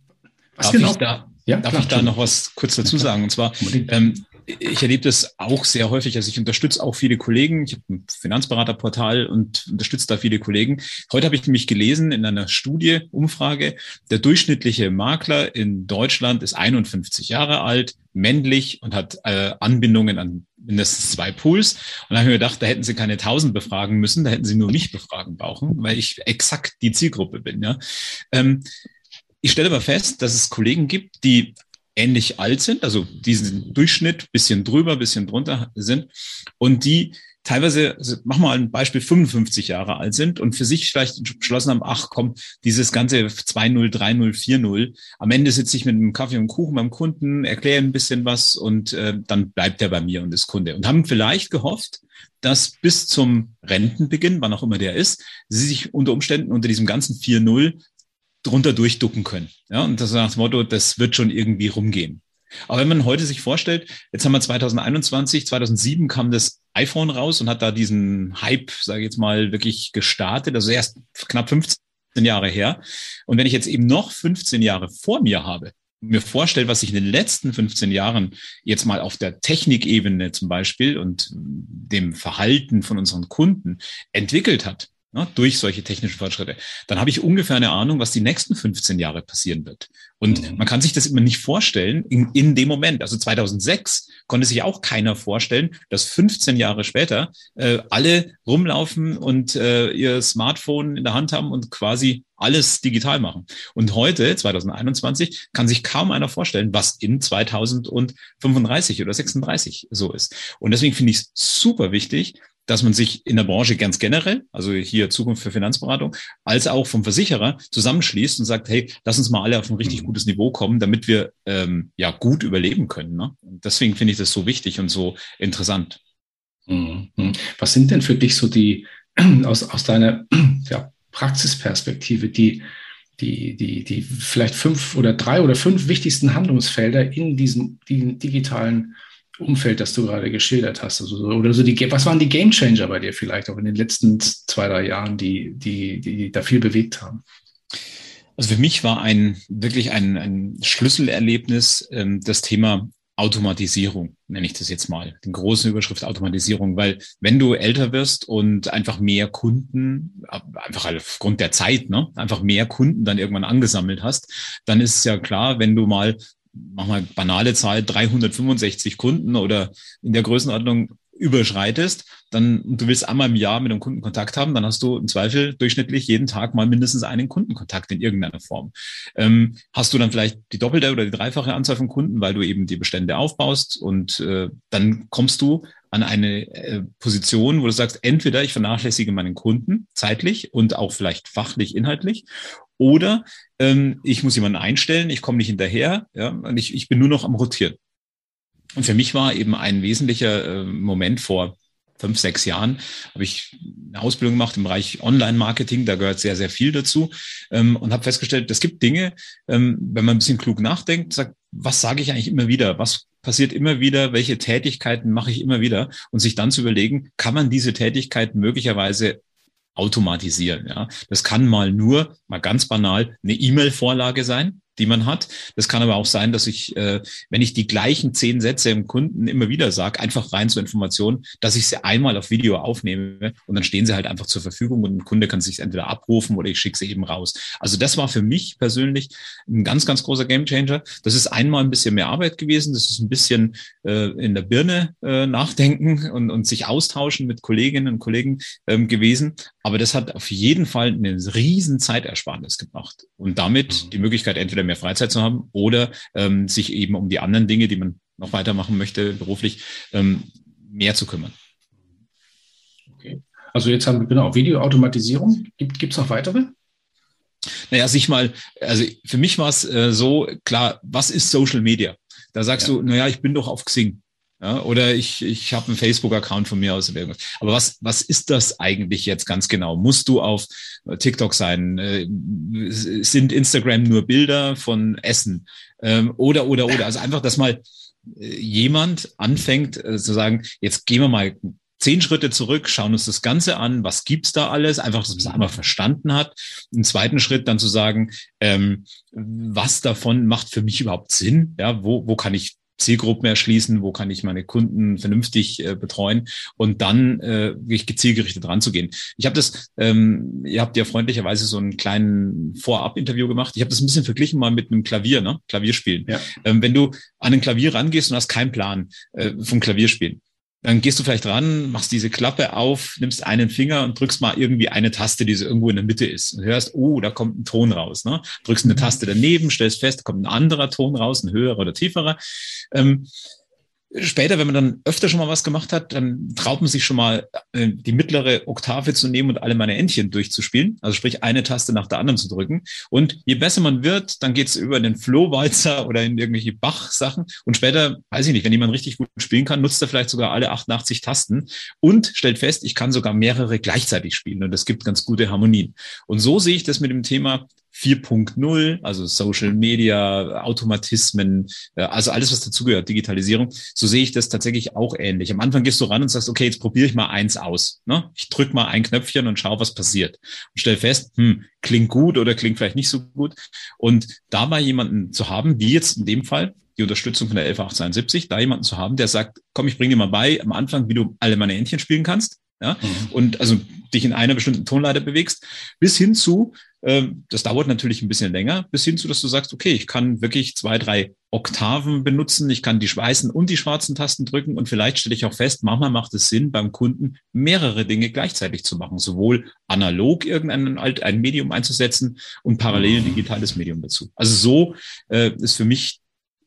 Was darf genau? Ja, darf klar, ich da noch was kurz dazu ja, sagen? Und zwar, ähm, ich erlebe das auch sehr häufig. Also ich unterstütze auch viele Kollegen. Ich habe ein Finanzberaterportal und unterstütze da viele Kollegen. Heute habe ich nämlich gelesen in einer Studie, Umfrage, der durchschnittliche Makler in Deutschland ist 51 Jahre alt, männlich und hat äh, Anbindungen an mindestens zwei Pools. Und da habe ich mir gedacht, da hätten sie keine 1000 befragen müssen, da hätten sie nur mich befragen brauchen, weil ich exakt die Zielgruppe bin. Ja. Ähm, ich stelle aber fest, dass es Kollegen gibt, die ähnlich alt sind, also diesen Durchschnitt bisschen drüber, bisschen drunter sind und die teilweise, also machen wir mal ein Beispiel, 55 Jahre alt sind und für sich vielleicht beschlossen haben, ach komm, dieses ganze 2-0, 3-0, 4-0, am Ende sitze ich mit einem Kaffee und Kuchen beim Kunden, erkläre ein bisschen was und äh, dann bleibt er bei mir und ist Kunde. Und haben vielleicht gehofft, dass bis zum Rentenbeginn, wann auch immer der ist, sie sich unter Umständen unter diesem ganzen 4-0 drunter durchducken können. Ja, und das ist nach dem Motto, das wird schon irgendwie rumgehen. Aber wenn man heute sich vorstellt, jetzt haben wir 2021, 2007 kam das iPhone raus und hat da diesen Hype, sage ich jetzt mal, wirklich gestartet. Also erst knapp 15 Jahre her. Und wenn ich jetzt eben noch 15 Jahre vor mir habe, mir vorstelle, was sich in den letzten 15 Jahren jetzt mal auf der Technikebene zum Beispiel und dem Verhalten von unseren Kunden entwickelt hat, ne, durch solche technischen Fortschritte, dann habe ich ungefähr eine Ahnung, was die nächsten 15 Jahre passieren wird. Und mhm. man kann sich das immer nicht vorstellen in, in dem Moment. Also 2006 konnte sich auch keiner vorstellen, dass 15 Jahre später äh, alle rumlaufen und äh, ihr Smartphone in der Hand haben und quasi alles digital machen. Und heute, 2021, kann sich kaum einer vorstellen, was in 2035 oder 36 so ist. Und deswegen finde ich es super wichtig, dass man sich in der Branche ganz generell, also hier Zukunft für Finanzberatung, als auch vom Versicherer zusammenschließt und sagt, hey, lass uns mal alle auf ein richtig mhm. gutes Niveau kommen, damit wir ähm, ja gut überleben können. Ne? Und deswegen finde ich das so wichtig und so interessant. Mhm. Was sind denn für dich so die aus, aus deiner ja, Praxisperspektive die die, die, die vielleicht fünf oder drei oder fünf wichtigsten Handlungsfelder in diesem die digitalen Umfeld, das du gerade geschildert hast? Also, oder so die, was waren die Game Changer bei dir vielleicht auch in den letzten zwei, drei Jahren, die, die, die da viel bewegt haben? Also für mich war ein wirklich ein, ein Schlüsselerlebnis ähm, das Thema Automatisierung, nenne ich das jetzt mal, den großen Überschrift Automatisierung, weil wenn du älter wirst und einfach mehr Kunden, einfach aufgrund der Zeit, ne, einfach mehr Kunden dann irgendwann angesammelt hast, dann ist es ja klar, wenn du mal mach mal banale Zahl, 365 Kunden oder in der Größenordnung überschreitest, dann du willst einmal im Jahr mit einem Kunden Kontakt haben, dann hast du im Zweifel durchschnittlich jeden Tag mal mindestens einen Kundenkontakt in irgendeiner Form. Ähm, hast du dann vielleicht die doppelte oder die dreifache Anzahl von Kunden, weil du eben die Bestände aufbaust und äh, dann kommst du an eine äh, Position, wo du sagst, entweder ich vernachlässige meinen Kunden zeitlich und auch vielleicht fachlich, inhaltlich, oder ähm, ich muss jemanden einstellen, ich komme nicht hinterher, ja, und ich, ich bin nur noch am Rotieren. Und für mich war eben ein wesentlicher äh, Moment vor fünf, sechs Jahren habe ich eine Ausbildung gemacht im Bereich Online-Marketing, da gehört sehr, sehr viel dazu ähm, und habe festgestellt, es gibt Dinge, ähm, wenn man ein bisschen klug nachdenkt, sagt, was sage ich eigentlich immer wieder, was passiert immer wieder, welche Tätigkeiten mache ich immer wieder? Und sich dann zu überlegen, kann man diese Tätigkeit möglicherweise automatisieren. Ja, das kann mal nur, mal ganz banal, eine E-Mail-Vorlage sein die man hat. Das kann aber auch sein, dass ich, äh, wenn ich die gleichen zehn Sätze im Kunden immer wieder sage, einfach rein zur Information, dass ich sie einmal auf Video aufnehme und dann stehen sie halt einfach zur Verfügung und ein Kunde kann sich entweder abrufen oder ich schicke sie eben raus. Also das war für mich persönlich ein ganz, ganz großer Gamechanger. Das ist einmal ein bisschen mehr Arbeit gewesen. Das ist ein bisschen äh, in der Birne äh, nachdenken und, und sich austauschen mit Kolleginnen und Kollegen ähm, gewesen. Aber das hat auf jeden Fall eine riesen Zeitersparnis gebracht und damit mhm. die Möglichkeit entweder entweder mehr Freizeit zu haben oder ähm, sich eben um die anderen Dinge, die man noch weitermachen möchte, beruflich, ähm, mehr zu kümmern. Okay. Also jetzt haben wir genau Videoautomatisierung. Gibt es noch weitere? Naja, sich mal, also für mich war es äh, so, klar, was ist Social Media? Da sagst ja. du, naja, ich bin doch auf Xing. Ja, oder ich, ich habe einen Facebook-Account von mir aus. Aber was, was ist das eigentlich jetzt ganz genau? Musst du auf TikTok sein? Äh, sind Instagram nur Bilder von Essen? Ähm, oder, oder, oder. Also einfach, dass mal äh, jemand anfängt äh, zu sagen, jetzt gehen wir mal zehn Schritte zurück, schauen uns das Ganze an, was gibt's da alles, einfach, dass man es einmal verstanden hat. Im zweiten Schritt dann zu sagen, ähm, was davon macht für mich überhaupt Sinn? Ja, wo, wo kann ich Zielgruppen erschließen, wo kann ich meine Kunden vernünftig äh, betreuen und dann äh, wirklich gezielgerichtet ranzugehen. Ich habe das, ähm, ihr habt ja freundlicherweise so einen kleinen Vorab-Interview gemacht. Ich habe das ein bisschen verglichen mal mit einem Klavier, ne? Klavierspielen. Ja. Ähm, wenn du an ein Klavier rangehst und hast keinen Plan äh, vom Klavierspielen, dann gehst du vielleicht ran, machst diese Klappe auf, nimmst einen Finger und drückst mal irgendwie eine Taste, die so irgendwo in der Mitte ist. Und hörst, oh, da kommt ein Ton raus. Ne? Drückst eine mhm. Taste daneben, stellst fest, kommt ein anderer Ton raus, ein höherer oder tieferer. Ähm, Später, wenn man dann öfter schon mal was gemacht hat, dann traut man sich schon mal, äh, die mittlere Oktave zu nehmen und alle meine Entchen durchzuspielen. Also sprich, eine Taste nach der anderen zu drücken. Und je besser man wird, dann geht's über den Flohwalzer oder in irgendwelche Bach-Sachen. Und später, weiß ich nicht, wenn jemand richtig gut spielen kann, nutzt er vielleicht sogar alle 88 Tasten und stellt fest, ich kann sogar mehrere gleichzeitig spielen. Und das gibt ganz gute Harmonien. Und so sehe ich das mit dem Thema 4.0, also Social Media, Automatismen, äh, also alles, was dazugehört, Digitalisierung, so sehe ich das tatsächlich auch ähnlich. Am Anfang gehst du ran und sagst, okay, jetzt probiere ich mal eins aus. Ne? Ich drücke mal ein Knöpfchen und schau, was passiert. Und stell fest, hm, klingt gut oder klingt vielleicht nicht so gut. Und dabei jemanden zu haben, wie jetzt in dem Fall, die Unterstützung von der 11871, da jemanden zu haben, der sagt, komm, ich bringe dir mal bei am Anfang, wie du alle meine Entchen spielen kannst. Ja? Mhm. Und also dich in einer bestimmten Tonleiter bewegst, bis hin zu, das dauert natürlich ein bisschen länger, bis hin zu, dass du sagst, okay, ich kann wirklich zwei, drei Oktaven benutzen, ich kann die weißen und die schwarzen Tasten drücken und vielleicht stelle ich auch fest, manchmal macht es Sinn, beim Kunden mehrere Dinge gleichzeitig zu machen, sowohl analog irgendein ein Medium einzusetzen und parallel ein digitales Medium dazu. Also so äh, ist für mich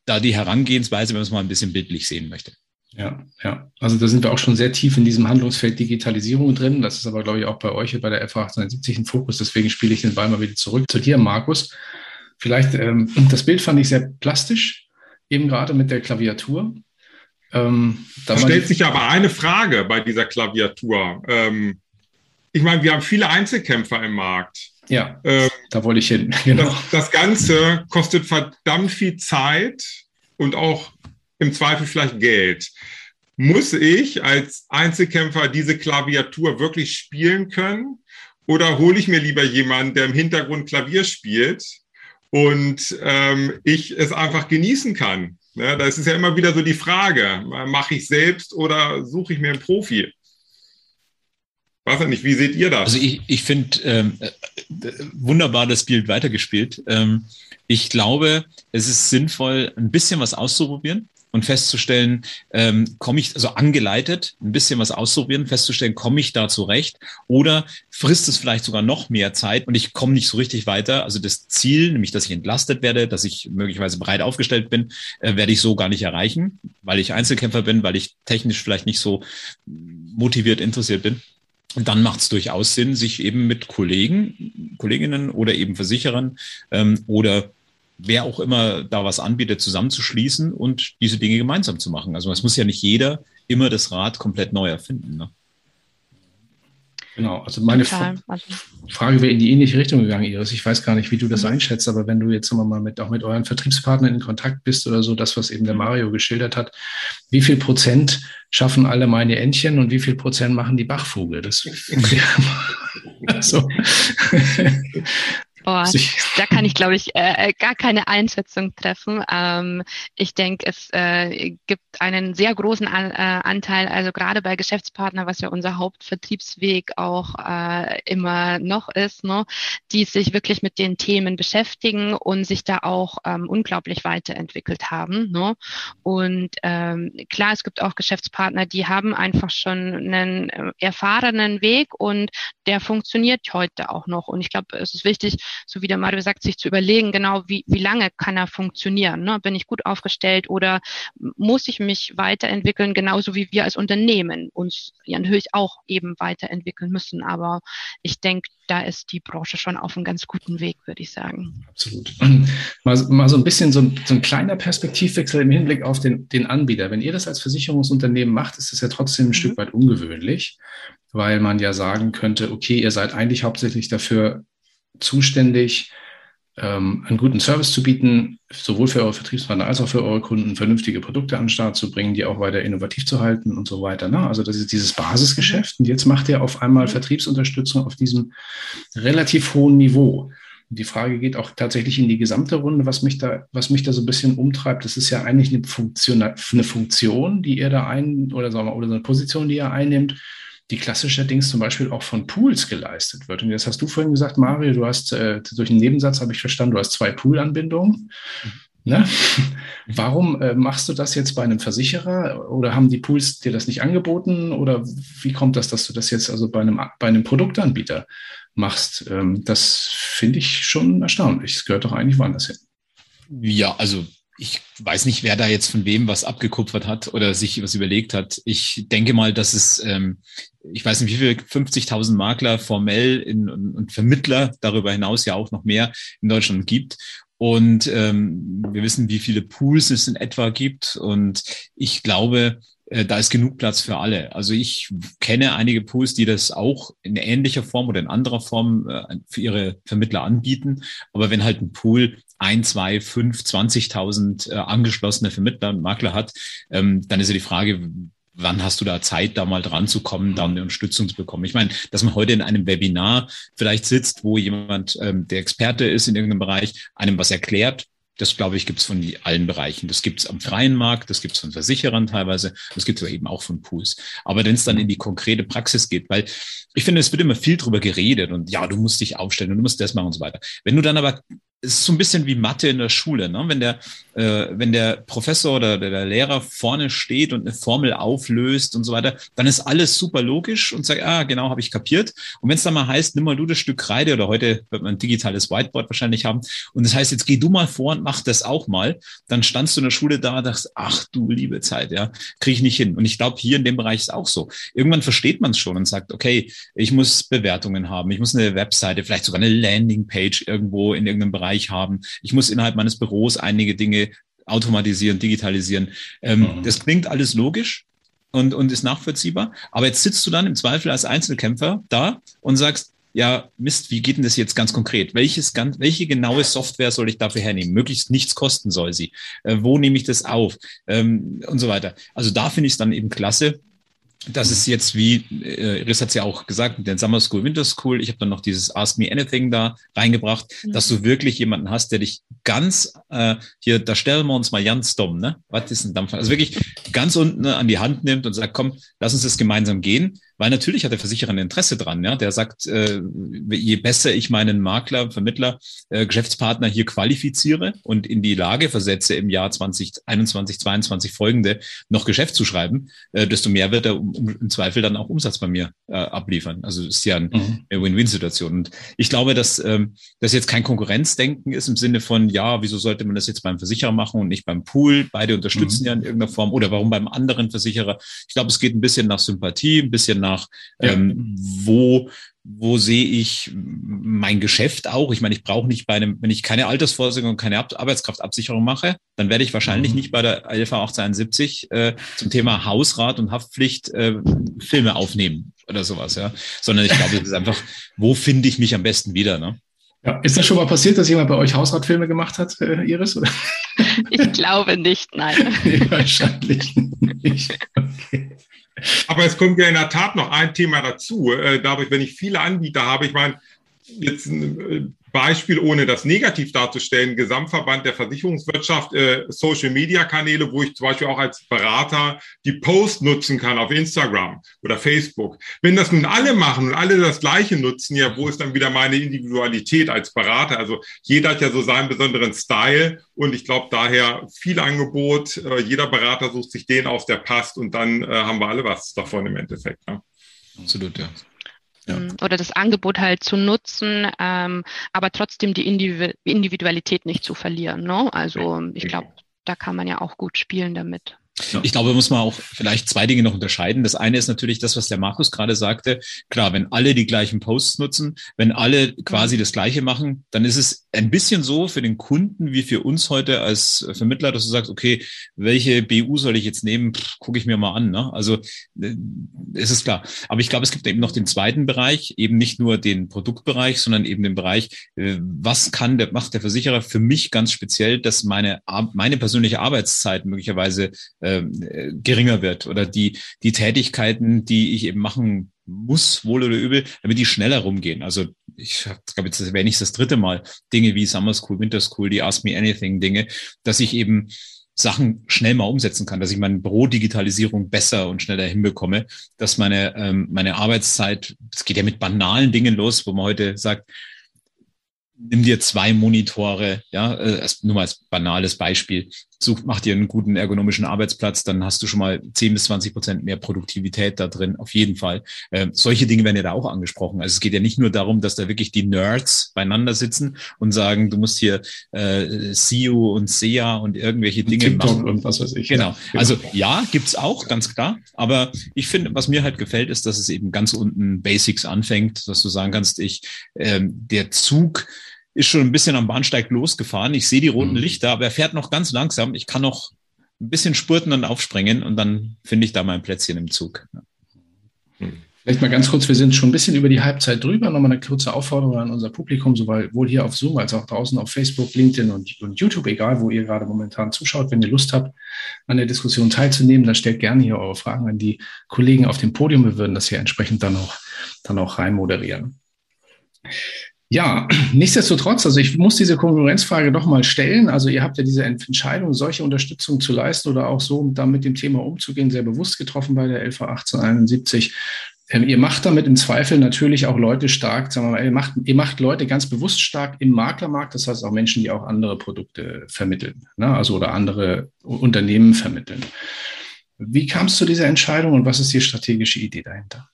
da die Herangehensweise, wenn man es mal ein bisschen bildlich sehen möchte. Ja, ja. Also da sind wir auch schon sehr tief in diesem Handlungsfeld Digitalisierung drin. Das ist aber, glaube ich, auch bei euch bei der FA 1870 ein Fokus. Deswegen spiele ich den Ball mal wieder zurück zu dir, Markus. Vielleicht, ähm, das Bild fand ich sehr plastisch, eben gerade mit der Klaviatur. Ähm, da, da stellt sich aber eine Frage bei dieser Klaviatur. Ähm, ich meine, wir haben viele Einzelkämpfer im Markt. Ja, ähm, da wollte ich hin. Genau. Das, das Ganze kostet verdammt viel Zeit und auch im Zweifel vielleicht Geld. Muss ich als Einzelkämpfer diese Klaviatur wirklich spielen können? Oder hole ich mir lieber jemanden, der im Hintergrund Klavier spielt und ähm, ich es einfach genießen kann. Ja, das ist ja immer wieder so die Frage, mache ich selbst oder suche ich mir einen Profi? Weiß ja nicht, wie seht ihr das? Also ich, ich finde ähm, äh, wunderbar das Bild weitergespielt. Ähm, ich glaube, es ist sinnvoll, ein bisschen was auszuprobieren und festzustellen, ähm, komme ich, also angeleitet, ein bisschen was auszuprobieren, festzustellen, komme ich da zurecht oder frisst es vielleicht sogar noch mehr Zeit und ich komme nicht so richtig weiter. Also das Ziel, nämlich dass ich entlastet werde, dass ich möglicherweise breit aufgestellt bin, äh, werde ich so gar nicht erreichen, weil ich Einzelkämpfer bin, weil ich technisch vielleicht nicht so motiviert, interessiert bin. Und dann macht es durchaus Sinn, sich eben mit Kollegen, Kolleginnen oder eben Versicherern ähm, oder wer auch immer da was anbietet, zusammenzuschließen und diese Dinge gemeinsam zu machen. Also es muss ja nicht jeder immer das Rad komplett neu erfinden. Ne? Genau, also meine Fra Frage wäre in die ähnliche Richtung gegangen, Iris. Ich weiß gar nicht, wie du das mhm. einschätzt, aber wenn du jetzt mal mit, auch mit euren Vertriebspartnern in Kontakt bist oder so, das, was eben der mhm. Mario geschildert hat, wie viel Prozent schaffen alle meine Entchen und wie viel Prozent machen die Bachvogel? Das so. Oh, da kann ich, glaube ich, äh, äh, gar keine Einschätzung treffen. Ähm, ich denke, es äh, gibt einen sehr großen An äh, Anteil, also gerade bei Geschäftspartner, was ja unser Hauptvertriebsweg auch äh, immer noch ist, ne, die sich wirklich mit den Themen beschäftigen und sich da auch ähm, unglaublich weiterentwickelt haben. Ne? Und ähm, klar, es gibt auch Geschäftspartner, die haben einfach schon einen äh, erfahrenen Weg und der funktioniert heute auch noch. Und ich glaube, es ist wichtig, so wie der Mario sagt, sich zu überlegen, genau wie, wie lange kann er funktionieren. Ne? Bin ich gut aufgestellt oder muss ich mich weiterentwickeln, genauso wie wir als Unternehmen uns ja natürlich auch eben weiterentwickeln müssen. Aber ich denke, da ist die Branche schon auf einem ganz guten Weg, würde ich sagen. Absolut. Mal, mal so ein bisschen so ein, so ein, kleiner Perspektivwechsel im Hinblick auf den, den Anbieter. Wenn ihr das als Versicherungsunternehmen macht, ist das ja trotzdem ein mhm. Stück weit ungewöhnlich, weil man ja sagen könnte, okay, ihr seid eigentlich hauptsächlich dafür zuständig, ähm, einen guten Service zu bieten, sowohl für eure Vertriebspartner als auch für eure Kunden, vernünftige Produkte an den Start zu bringen, die auch weiter innovativ zu halten und so weiter. Ne? Also das ist dieses Basisgeschäft. Und jetzt macht ihr auf einmal Vertriebsunterstützung auf diesem relativ hohen Niveau. Und die Frage geht auch tatsächlich in die gesamte Runde, was mich da, was mich da so ein bisschen umtreibt. Das ist ja eigentlich eine Funktion, eine Funktion, die ihr da ein, oder sagen wir, oder so eine Position, die ihr einnimmt, die klassischerweise zum Beispiel auch von Pools geleistet wird. Und jetzt hast du vorhin gesagt, Mario, du hast äh, durch einen Nebensatz habe ich verstanden, du hast zwei Pool-Anbindungen. Mhm. Ne? Warum äh, machst du das jetzt bei einem Versicherer oder haben die Pools dir das nicht angeboten oder wie kommt das, dass du das jetzt also bei einem, bei einem Produktanbieter machst? Ähm, das finde ich schon erstaunlich. Es gehört doch eigentlich woanders hin. Ja, also ich weiß nicht, wer da jetzt von wem was abgekupfert hat oder sich was überlegt hat. Ich denke mal, dass es, ähm, ich weiß nicht, wie viele 50.000 Makler formell in, und Vermittler darüber hinaus ja auch noch mehr in Deutschland gibt. Und ähm, wir wissen, wie viele Pools es in etwa gibt. Und ich glaube, äh, da ist genug Platz für alle. Also ich kenne einige Pools, die das auch in ähnlicher Form oder in anderer Form äh, für ihre Vermittler anbieten. Aber wenn halt ein Pool ein, zwei, fünf, 20.000 äh, angeschlossene Vermittler und Makler hat, ähm, dann ist ja die Frage, wann hast du da Zeit, da mal dran zu kommen, da eine Unterstützung zu bekommen? Ich meine, dass man heute in einem Webinar vielleicht sitzt, wo jemand, ähm, der Experte ist in irgendeinem Bereich, einem was erklärt, das, glaube ich, gibt es von allen Bereichen. Das gibt es am freien Markt, das gibt es von Versicherern teilweise, das gibt es eben auch von Pools. Aber wenn es dann in die konkrete Praxis geht, weil ich finde, es wird immer viel drüber geredet und ja, du musst dich aufstellen und du musst das machen und so weiter. Wenn du dann aber es ist so ein bisschen wie Mathe in der Schule. Ne? Wenn, der, äh, wenn der Professor oder der, der, Lehrer vorne steht und eine Formel auflöst und so weiter, dann ist alles super logisch und sagt, ah, genau, habe ich kapiert. Und wenn es dann mal heißt, nimm mal du das Stück Kreide oder heute wird man ein digitales Whiteboard wahrscheinlich haben und das heißt, jetzt geh du mal vor und mach das auch mal, dann standst du in der Schule da und dachtest, ach du liebe Zeit, ja, kriege ich nicht hin. Und ich glaube, hier in dem Bereich ist auch so. Irgendwann versteht man es schon und sagt, okay, ich muss Bewertungen haben, ich muss eine Webseite, vielleicht sogar eine Landingpage irgendwo in irgendeinem Bereich Bereich haben. Ich muss innerhalb meines Büros einige Dinge automatisieren, digitalisieren. Ähm, mhm. Das klingt alles logisch und, und ist nachvollziehbar. Aber jetzt sitzt du dann im Zweifel als Einzelkämpfer da und sagst, ja, Mist, wie geht denn das jetzt ganz konkret? Welches ganz, welche genaue Software soll ich dafür hernehmen? Möglichst nichts kosten soll sie. Äh, wo nehme ich das auf? Ähm, und so weiter. Also da finde ich es dann eben klasse, das ist jetzt wie, äh, Iris hat es ja auch gesagt, mit den Summer School, Winter School. Ich habe dann noch dieses Ask Me Anything da reingebracht, mhm. dass du wirklich jemanden hast, der dich ganz, äh, hier, da stellen wir uns mal ganz dumm, ne? Was ist ein Dampfer? Also wirklich ganz unten ne, an die Hand nimmt und sagt, komm, lass uns das gemeinsam gehen. Weil natürlich hat der Versicherer ein Interesse dran, ja. Der sagt, äh, je besser ich meinen Makler, Vermittler, äh, Geschäftspartner hier qualifiziere und in die Lage versetze, im Jahr 2021, 22 folgende noch Geschäft zu schreiben, äh, desto mehr wird er um, um, im Zweifel dann auch Umsatz bei mir äh, abliefern. Also ist ja mhm. eine Win-Win-Situation. Und ich glaube, dass ähm, das jetzt kein Konkurrenzdenken ist im Sinne von, ja, wieso sollte man das jetzt beim Versicherer machen und nicht beim Pool? Beide unterstützen mhm. ja in irgendeiner Form. Oder warum beim anderen Versicherer? Ich glaube, es geht ein bisschen nach Sympathie, ein bisschen nach, ja. ähm, wo wo sehe ich mein Geschäft auch? Ich meine, ich brauche nicht bei einem, wenn ich keine Altersvorsorge und keine Arbeitskraftabsicherung mache, dann werde ich wahrscheinlich mhm. nicht bei der LV 1871 äh, zum Thema Hausrat und Haftpflicht äh, Filme aufnehmen oder sowas, ja. Sondern ich glaube, es ist einfach, wo finde ich mich am besten wieder, ne? Ja. Ist das schon mal passiert, dass jemand bei euch Hausratfilme gemacht hat, äh, Iris? Oder? Ich glaube nicht, nein. wahrscheinlich nicht. Okay. Aber es kommt ja in der Tat noch ein Thema dazu. Äh, dadurch, wenn ich viele Anbieter habe, ich meine, jetzt ein äh, Beispiel, ohne das negativ darzustellen, Gesamtverband der Versicherungswirtschaft, äh, Social-Media-Kanäle, wo ich zum Beispiel auch als Berater die Post nutzen kann auf Instagram oder Facebook. Wenn das nun alle machen und alle das Gleiche nutzen, ja, wo ist dann wieder meine Individualität als Berater? Also jeder hat ja so seinen besonderen Style und ich glaube daher viel Angebot. Äh, jeder Berater sucht sich den aus, der passt und dann äh, haben wir alle was davon im Endeffekt. Ne? Absolut, ja ja. Ähm, oder das Angebot halt zu nutzen, ähm, aber trotzdem die Individualität nicht zu verlieren. Ne? Also ich glaube, da kann man ja auch gut spielen damit. Ich glaube, muss man auch vielleicht zwei Dinge noch unterscheiden. Das eine ist natürlich das, was der Markus gerade sagte. Klar, wenn alle die gleichen Posts nutzen, wenn alle quasi das Gleiche machen, dann ist es ein bisschen so für den Kunden wie für uns heute als Vermittler, dass du sagst, okay, welche BU soll ich jetzt nehmen? Gucke ich mir mal an. Ne? Also äh, es ist klar. Aber ich glaube, es gibt eben noch den zweiten Bereich, eben nicht nur den Produktbereich, sondern eben den Bereich, äh, was kann der, macht der Versicherer für mich ganz speziell, dass meine, meine persönliche Arbeitszeit möglicherweise äh, geringer wird oder die, die Tätigkeiten, die ich eben machen muss, wohl oder übel, damit die schneller rumgehen. Also ich glaube, jetzt wäre nicht das dritte Mal Dinge wie Summer School, Winter School, die Ask Me Anything Dinge, dass ich eben Sachen schnell mal umsetzen kann, dass ich meine Bürodigitalisierung besser und schneller hinbekomme, dass meine, ähm, meine Arbeitszeit, es geht ja mit banalen Dingen los, wo man heute sagt, nimm dir zwei Monitore, ja, äh, nur mal als banales Beispiel. Such, mach dir einen guten ergonomischen Arbeitsplatz, dann hast du schon mal 10 bis 20 Prozent mehr Produktivität da drin, auf jeden Fall. Ähm, solche Dinge werden ja da auch angesprochen. Also es geht ja nicht nur darum, dass da wirklich die Nerds beieinander sitzen und sagen, du musst hier äh, SEO und SEA und irgendwelche Dinge TikTok machen. und was weiß ich. Genau. genau. Also ja, gibt's auch, ganz klar. Aber ich finde, was mir halt gefällt, ist, dass es eben ganz unten Basics anfängt, dass du sagen kannst, ich, ähm, der Zug, ist schon ein bisschen am Bahnsteig losgefahren. Ich sehe die roten mhm. Lichter, aber er fährt noch ganz langsam. Ich kann noch ein bisschen spurten und aufspringen und dann finde ich da mein Plätzchen im Zug. Mhm. Vielleicht mal ganz kurz, wir sind schon ein bisschen über die Halbzeit drüber. Nochmal eine kurze Aufforderung an unser Publikum, sowohl hier auf Zoom als auch draußen auf Facebook, LinkedIn und, und YouTube, egal wo ihr gerade momentan zuschaut. Wenn ihr Lust habt, an der Diskussion teilzunehmen, dann stellt gerne hier eure Fragen an die Kollegen auf dem Podium. Wir würden das hier entsprechend dann auch, dann auch rein moderieren. Ja, nichtsdestotrotz, also ich muss diese Konkurrenzfrage doch mal stellen. Also ihr habt ja diese Entscheidung, solche Unterstützung zu leisten oder auch so, da mit dem Thema umzugehen, sehr bewusst getroffen bei der LV 1871. Ähm, ihr macht damit im Zweifel natürlich auch Leute stark, sagen wir mal, ihr macht, ihr macht Leute ganz bewusst stark im Maklermarkt, das heißt auch Menschen, die auch andere Produkte vermitteln, ne? also oder andere Unternehmen vermitteln. Wie kam es zu dieser Entscheidung und was ist die strategische Idee dahinter?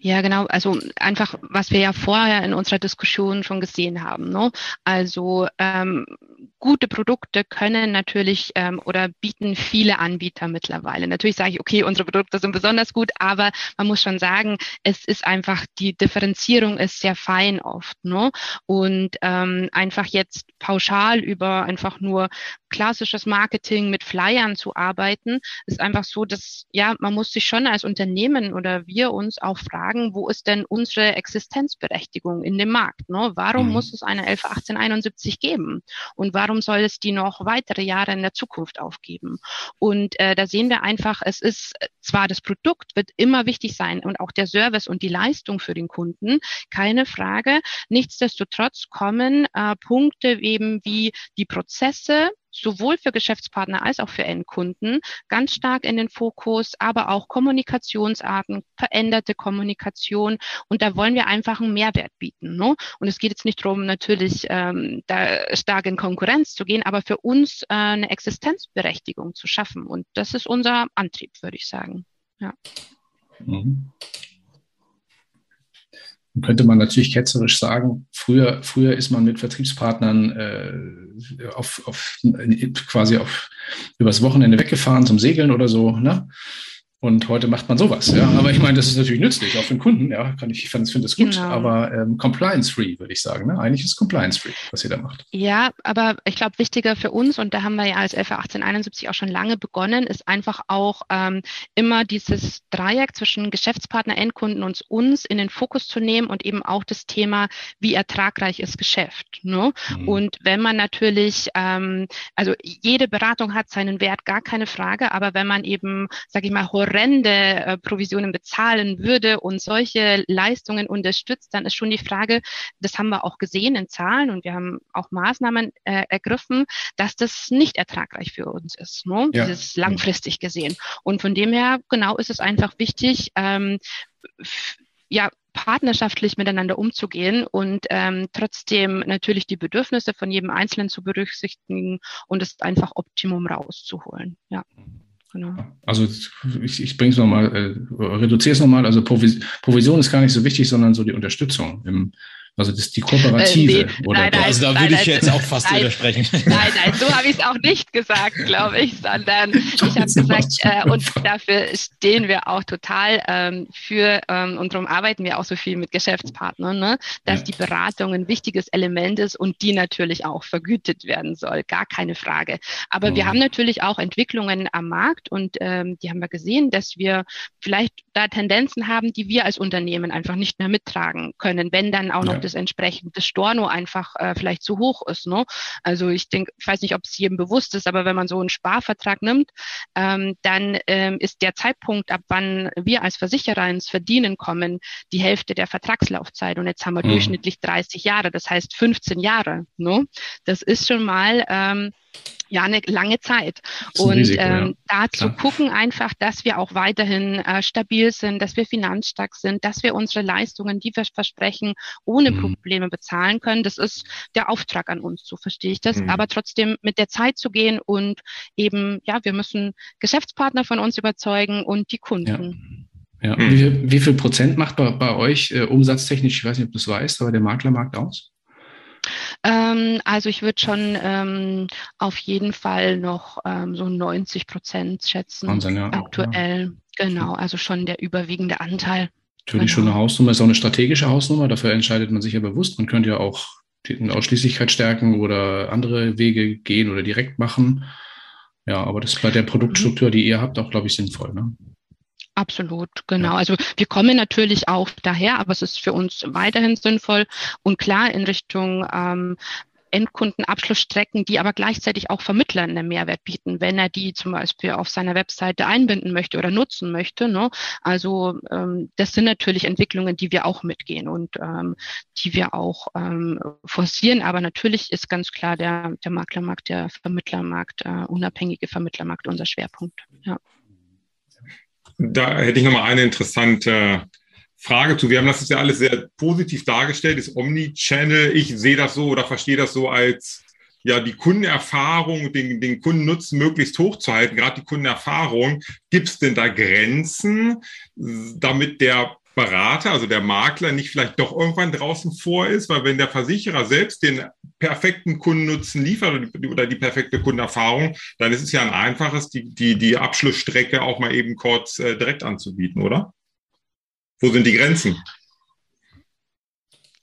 Ja, genau. Also einfach, was wir ja vorher in unserer Diskussion schon gesehen haben. Ne? Also ähm, gute Produkte können natürlich ähm, oder bieten viele Anbieter mittlerweile. Natürlich sage ich, okay, unsere Produkte sind besonders gut, aber man muss schon sagen, es ist einfach, die Differenzierung ist sehr fein oft. Ne? Und ähm, einfach jetzt pauschal über einfach nur klassisches Marketing mit Flyern zu arbeiten, ist einfach so, dass ja, man muss sich schon als Unternehmen oder wir uns auch fragen, wo ist denn unsere Existenzberechtigung in dem Markt? Ne? Warum mhm. muss es eine 11 1871 geben? Und warum soll es die noch weitere Jahre in der Zukunft aufgeben? Und äh, da sehen wir einfach, es ist zwar das Produkt wird immer wichtig sein und auch der Service und die Leistung für den Kunden, keine Frage. Nichtsdestotrotz kommen äh, Punkte eben wie die Prozesse, sowohl für Geschäftspartner als auch für Endkunden ganz stark in den Fokus, aber auch Kommunikationsarten, veränderte Kommunikation. Und da wollen wir einfach einen Mehrwert bieten. Ne? Und es geht jetzt nicht darum, natürlich ähm, da stark in Konkurrenz zu gehen, aber für uns äh, eine Existenzberechtigung zu schaffen. Und das ist unser Antrieb, würde ich sagen. Ja. Mhm könnte man natürlich ketzerisch sagen, früher, früher ist man mit Vertriebspartnern äh, auf, auf, quasi auf übers Wochenende weggefahren zum Segeln oder so. Ne? Und heute macht man sowas, ja. Aber ich meine, das ist natürlich nützlich, auch für den Kunden, ja. Kann ich, ich finde es gut, genau. aber ähm, compliance-free, würde ich sagen. Ne? Eigentlich ist compliance-free, was ihr da macht. Ja, aber ich glaube, wichtiger für uns, und da haben wir ja als LV 1871 auch schon lange begonnen, ist einfach auch ähm, immer dieses Dreieck zwischen Geschäftspartner, Endkunden und uns in den Fokus zu nehmen und eben auch das Thema, wie ertragreich ist Geschäft. Ne? Mhm. Und wenn man natürlich, ähm, also jede Beratung hat seinen Wert, gar keine Frage, aber wenn man eben, sage ich mal, horrende äh, Provisionen bezahlen würde und solche Leistungen unterstützt, dann ist schon die Frage, das haben wir auch gesehen in Zahlen und wir haben auch Maßnahmen äh, ergriffen, dass das nicht ertragreich für uns ist, ne? Ja. dieses langfristig gesehen. Und von dem her, genau, ist es einfach wichtig, ähm, ja, partnerschaftlich miteinander umzugehen und ähm, trotzdem natürlich die Bedürfnisse von jedem Einzelnen zu berücksichtigen und das einfach Optimum rauszuholen. Ja. Genau. Also ich, ich bringe es nochmal, äh, reduziere es nochmal. Also Provision ist gar nicht so wichtig, sondern so die Unterstützung im, also das ist die Kooperative. Äh, nee, oder nein, nein, also da würde ich jetzt auch fast nein, widersprechen. Nein, nein, so habe ich es auch nicht gesagt, glaube ich, sondern ich habe gesagt, äh, und dafür stehen wir auch total ähm, für, ähm, und darum arbeiten wir auch so viel mit Geschäftspartnern, ne, dass ja. die Beratung ein wichtiges Element ist und die natürlich auch vergütet werden soll, gar keine Frage. Aber mhm. wir haben natürlich auch Entwicklungen am Markt und ähm, die haben wir gesehen, dass wir vielleicht da Tendenzen haben, die wir als Unternehmen einfach nicht mehr mittragen können, wenn dann auch noch ja das entsprechende Storno einfach äh, vielleicht zu hoch ist. Ne? Also ich denke, ich weiß nicht, ob es jedem bewusst ist, aber wenn man so einen Sparvertrag nimmt, ähm, dann ähm, ist der Zeitpunkt, ab wann wir als Versicherer ins Verdienen kommen, die Hälfte der Vertragslaufzeit. Und jetzt haben wir mhm. durchschnittlich 30 Jahre, das heißt 15 Jahre. Ne? Das ist schon mal ähm, ja eine lange Zeit. Und Risiko, ähm, ja. da zu gucken einfach, dass wir auch weiterhin äh, stabil sind, dass wir finanzstark sind, dass wir unsere Leistungen, die wir versprechen, ohne mhm. Probleme bezahlen können. Das ist der Auftrag an uns, so verstehe ich das. Mhm. Aber trotzdem mit der Zeit zu gehen und eben, ja, wir müssen Geschäftspartner von uns überzeugen und die Kunden. Ja. ja. Wie, viel, wie viel Prozent macht bei, bei euch äh, umsatztechnisch, ich weiß nicht, ob du es weißt, aber der Maklermarkt aus? Ähm, also ich würde schon ähm, auf jeden Fall noch ähm, so 90 Prozent schätzen. Wahnsinn, ja. Aktuell, ja. genau, also schon der überwiegende Anteil. Natürlich genau. schon eine Hausnummer, ist auch eine strategische Hausnummer, dafür entscheidet man sich ja bewusst. Man könnte ja auch die Ausschließlichkeit stärken oder andere Wege gehen oder direkt machen. Ja, aber das ist bei der Produktstruktur, die ihr habt, auch, glaube ich, sinnvoll. Ne? Absolut, genau. Also wir kommen natürlich auch daher, aber es ist für uns weiterhin sinnvoll und klar in Richtung ähm, Endkundenabschlussstrecken, die aber gleichzeitig auch Vermittlern einen Mehrwert bieten, wenn er die zum Beispiel auf seiner Webseite einbinden möchte oder nutzen möchte. Ne? Also ähm, das sind natürlich Entwicklungen, die wir auch mitgehen und ähm, die wir auch ähm, forcieren. Aber natürlich ist ganz klar der, der Maklermarkt, der Vermittlermarkt, äh, unabhängige Vermittlermarkt unser Schwerpunkt. Ja. Da hätte ich nochmal eine interessante Frage zu. Wir haben das ja alles sehr positiv dargestellt, das Omni-Channel. Ich sehe das so oder verstehe das so als ja die Kundenerfahrung, den, den Kundennutzen möglichst hochzuhalten, gerade die Kundenerfahrung. Gibt es denn da Grenzen, damit der Berater, also der Makler, nicht vielleicht doch irgendwann draußen vor ist, weil wenn der Versicherer selbst den perfekten Kundennutzen liefert oder die, perfekte Kundenerfahrung, dann ist es ja ein einfaches, die, die, die Abschlussstrecke auch mal eben kurz äh, direkt anzubieten, oder? Wo sind die Grenzen?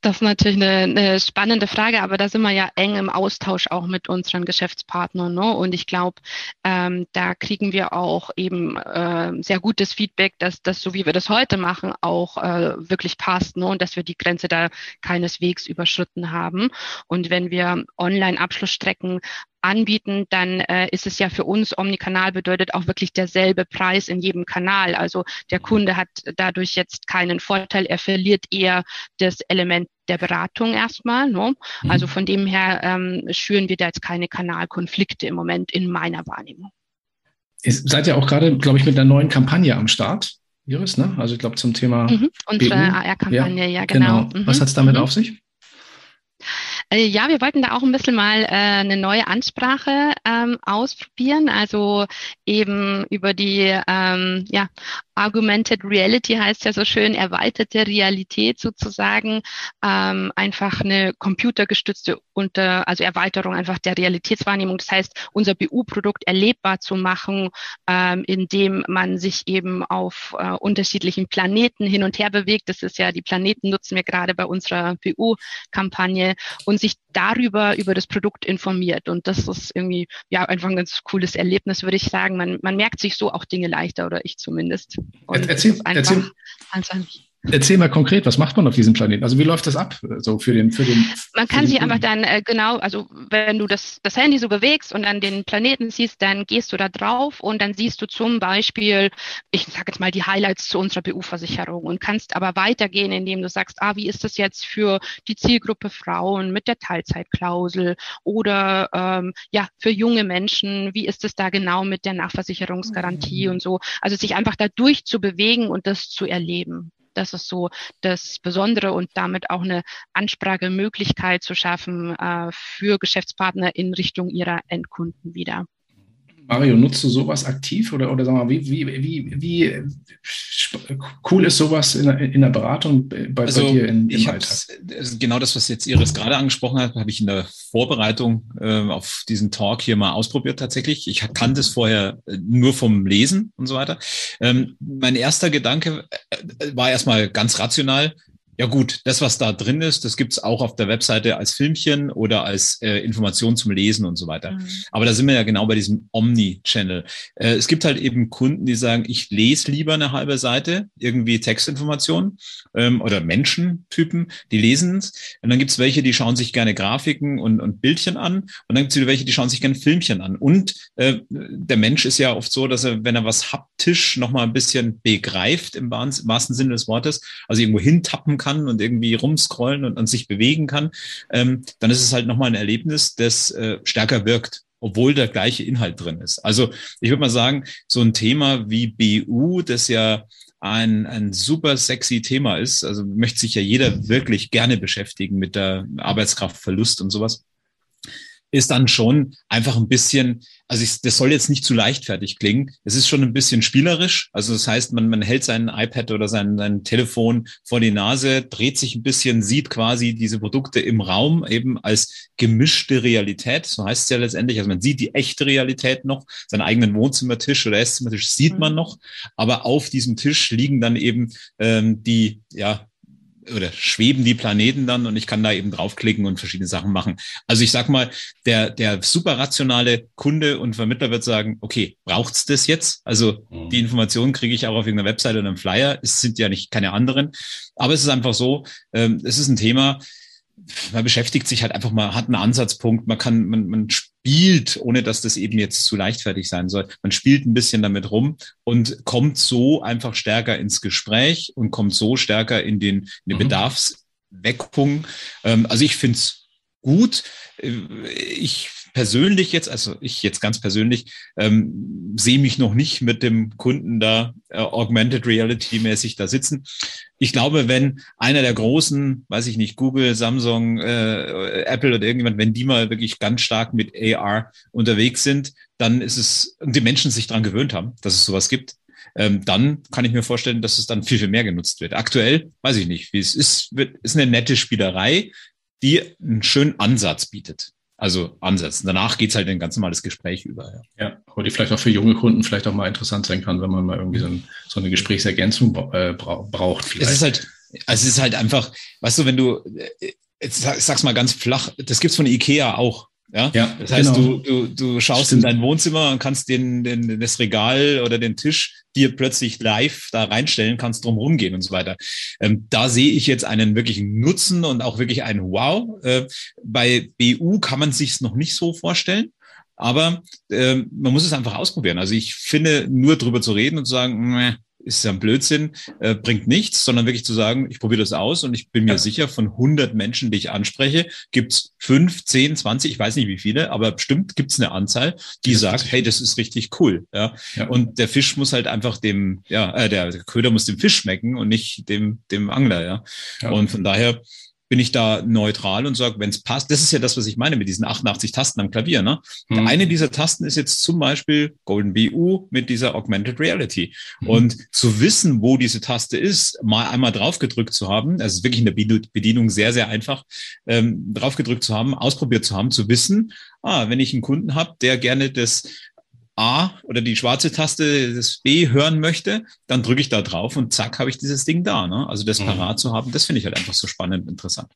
Das ist natürlich eine, eine, spannende Frage, aber da sind wir ja eng im Austausch auch mit unseren Geschäftspartnern. Ne? Und ich glaube, ähm, da kriegen wir auch eben äh, sehr gutes Feedback, dass das, so wie wir das heute machen, auch äh, wirklich passt ne? und dass wir die Grenze da keineswegs überschritten haben. Und wenn wir Online-Abschlussstrecken anbieten, dann äh, ist es ja für uns Omnikanal bedeutet auch wirklich derselbe Preis in jedem Kanal. Also der Kunde hat dadurch jetzt keinen Vorteil, er verliert eher das Element der Beratung erstmal. Ne? Mhm. Also von dem her ähm, schüren wir da jetzt keine Kanalkonflikte im Moment in meiner Wahrnehmung. Ihr seid ja auch gerade, glaube ich, mit einer neuen Kampagne am Start, Iris, ne? Also ich glaube zum Thema mhm, unsere AR-Kampagne, ja, ja, genau. genau. Was hat es damit mhm. auf sich? Äh, ja, wir wollten da auch ein bisschen mal äh, eine neue Ansprache ähm, ausprobieren, also eben über die ähm, ja, Augmented Reality heißt ja so schön, erweiterte Realität sozusagen, ähm, einfach eine computergestützte unter, also Erweiterung einfach der Realitätswahrnehmung. Das heißt, unser BU-Produkt erlebbar zu machen, ähm, indem man sich eben auf äh, unterschiedlichen Planeten hin und her bewegt. Das ist ja, die Planeten nutzen wir gerade bei unserer BU-Kampagne und sich darüber, über das Produkt informiert. Und das ist irgendwie, ja, einfach ein ganz cooles Erlebnis, würde ich sagen. Man, man merkt sich so auch Dinge leichter oder ich zumindest. Und erzähl, erzähl, Erzähl mal konkret, was macht man auf diesem Planeten? Also wie läuft das ab? So für den, für den. Man kann sich einfach dann äh, genau, also wenn du das, das Handy so bewegst und dann den Planeten siehst, dann gehst du da drauf und dann siehst du zum Beispiel, ich sage jetzt mal die Highlights zu unserer BU-Versicherung und kannst aber weitergehen, indem du sagst, ah, wie ist das jetzt für die Zielgruppe Frauen mit der Teilzeitklausel oder ähm, ja für junge Menschen, wie ist es da genau mit der Nachversicherungsgarantie mhm. und so. Also sich einfach da durchzubewegen und das zu erleben. Das ist so das Besondere und damit auch eine Ansprachemöglichkeit zu schaffen äh, für Geschäftspartner in Richtung ihrer Endkunden wieder. Mario, nutzt du sowas aktiv oder, oder sag mal, wie, wie, wie, wie cool ist sowas in, in der Beratung bei, also, bei dir in, im Alltag? Genau das, was jetzt Iris gerade angesprochen hat, habe ich in der Vorbereitung äh, auf diesen Talk hier mal ausprobiert tatsächlich. Ich kannte es vorher äh, nur vom Lesen und so weiter. Ähm, mein erster Gedanke äh, war erstmal ganz rational, ja gut, das, was da drin ist, das gibt's auch auf der Webseite als Filmchen oder als äh, Information zum Lesen und so weiter. Mhm. Aber da sind wir ja genau bei diesem Omni-Channel. Äh, es gibt halt eben Kunden, die sagen, ich lese lieber eine halbe Seite, irgendwie Textinformationen ähm, oder Menschentypen, die lesen es. Und dann gibt's welche, die schauen sich gerne Grafiken und, und Bildchen an. Und dann gibt's wieder welche, die schauen sich gerne Filmchen an. Und äh, der Mensch ist ja oft so, dass er, wenn er was haptisch nochmal ein bisschen begreift, im wahrsten Sinne des Wortes, also irgendwo hintappen kann, kann und irgendwie rumscrollen und, und sich bewegen kann, ähm, dann ist es halt nochmal ein Erlebnis, das äh, stärker wirkt obwohl der gleiche Inhalt drin ist. Also ich würde mal sagen, so ein Thema wie BU, das ja ein, ein super sexy Thema ist, also möchte sich ja jeder wirklich gerne beschäftigen mit der Arbeitskraftverlust und sowas ist dann schon einfach ein bisschen, also ich, das soll jetzt nicht zu leichtfertig klingen. Es ist schon ein bisschen spielerisch. Also das heißt, man, man hält sein iPad oder sein, sein Telefon vor die Nase, dreht sich ein bisschen, sieht quasi diese Produkte im Raum eben als gemischte Realität. So heißt es ja letztendlich. Also man sieht die echte Realität noch, seinen eigenen Wohnzimmertisch oder Esszimmertisch sieht man mhm. noch, aber auf diesem Tisch liegen dann eben ähm, die, ja, oder schweben die Planeten dann und ich kann da eben draufklicken und verschiedene Sachen machen. Also ich sag mal, der, der super rationale Kunde und Vermittler wird sagen, okay, braucht's das jetzt? Also mhm. die Informationen kriege ich auch auf irgendeiner Webseite oder einem Flyer. Es sind ja nicht keine anderen. Aber es ist einfach so, ähm, es ist ein Thema, man beschäftigt sich halt einfach mal, hat einen Ansatzpunkt, man kann, man, man spielt, ohne dass das eben jetzt zu leichtfertig sein soll. Man spielt ein bisschen damit rum und kommt so einfach stärker ins Gespräch und kommt so stärker in den, in den mhm. Bedarfsweckpunkt. Ähm, also ich finde es gut. Äh, ich persönlich jetzt, also ich jetzt ganz persönlich, ähm, sehe mich noch nicht mit dem Kunden da äh, Augmented Reality mäßig da sitzen. Ich glaube, wenn einer der großen, weiß ich nicht, Google, Samsung, äh, Apple oder irgendjemand, wenn die mal wirklich ganz stark mit AR unterwegs sind, dann ist es, und die Menschen sich daran gewöhnt haben, dass es sowas gibt, ähm, dann kann ich mir vorstellen, dass es dann viel, viel mehr genutzt wird. Aktuell weiß ich nicht, wie es ist, wird, ist eine nette Spielerei, die einen schönen Ansatz bietet. Also ansetzen. Danach geht's halt in ein ganz normales Gespräch über. Ja. ja, aber die vielleicht auch für junge Kunden vielleicht auch mal interessant sein kann, wenn man mal irgendwie so, ein, so eine Gesprächsergänzung äh, braucht. Vielleicht. Es ist halt, Also es ist halt einfach, weißt du, wenn du, äh, jetzt sag's mal ganz flach, das gibt's von Ikea auch. Ja, ja das heißt, genau. du, du, du schaust Stimmt. in dein Wohnzimmer und kannst den, den, das Regal oder den Tisch dir plötzlich live da reinstellen, kannst drum rumgehen und so weiter. Ähm, da sehe ich jetzt einen wirklichen Nutzen und auch wirklich ein Wow. Äh, bei BU kann man sich's noch nicht so vorstellen. Aber äh, man muss es einfach ausprobieren. Also ich finde, nur drüber zu reden und zu sagen, ist ja ein Blödsinn, äh, bringt nichts, sondern wirklich zu sagen, ich probiere das aus und ich bin mir ja. sicher, von 100 Menschen, die ich anspreche, gibt's fünf, zehn, zwanzig, ich weiß nicht wie viele, aber bestimmt gibt's eine Anzahl, die sagt, hey, das ist richtig cool. Ja? ja? Und der Fisch muss halt einfach dem, ja, äh, der Köder muss dem Fisch schmecken und nicht dem, dem Angler. Ja. Und von daher bin ich da neutral und sage, wenn es passt, das ist ja das, was ich meine mit diesen 88 Tasten am Klavier. Ne? Mhm. Eine dieser Tasten ist jetzt zum Beispiel Golden BU mit dieser Augmented Reality. Mhm. Und zu wissen, wo diese Taste ist, mal einmal draufgedrückt zu haben, also wirklich in der Bedienung sehr, sehr einfach, ähm, draufgedrückt zu haben, ausprobiert zu haben, zu wissen, ah, wenn ich einen Kunden habe, der gerne das A oder die schwarze Taste des B hören möchte, dann drücke ich da drauf und zack, habe ich dieses Ding da. Ne? Also das mhm. parat zu haben, das finde ich halt einfach so spannend und interessant.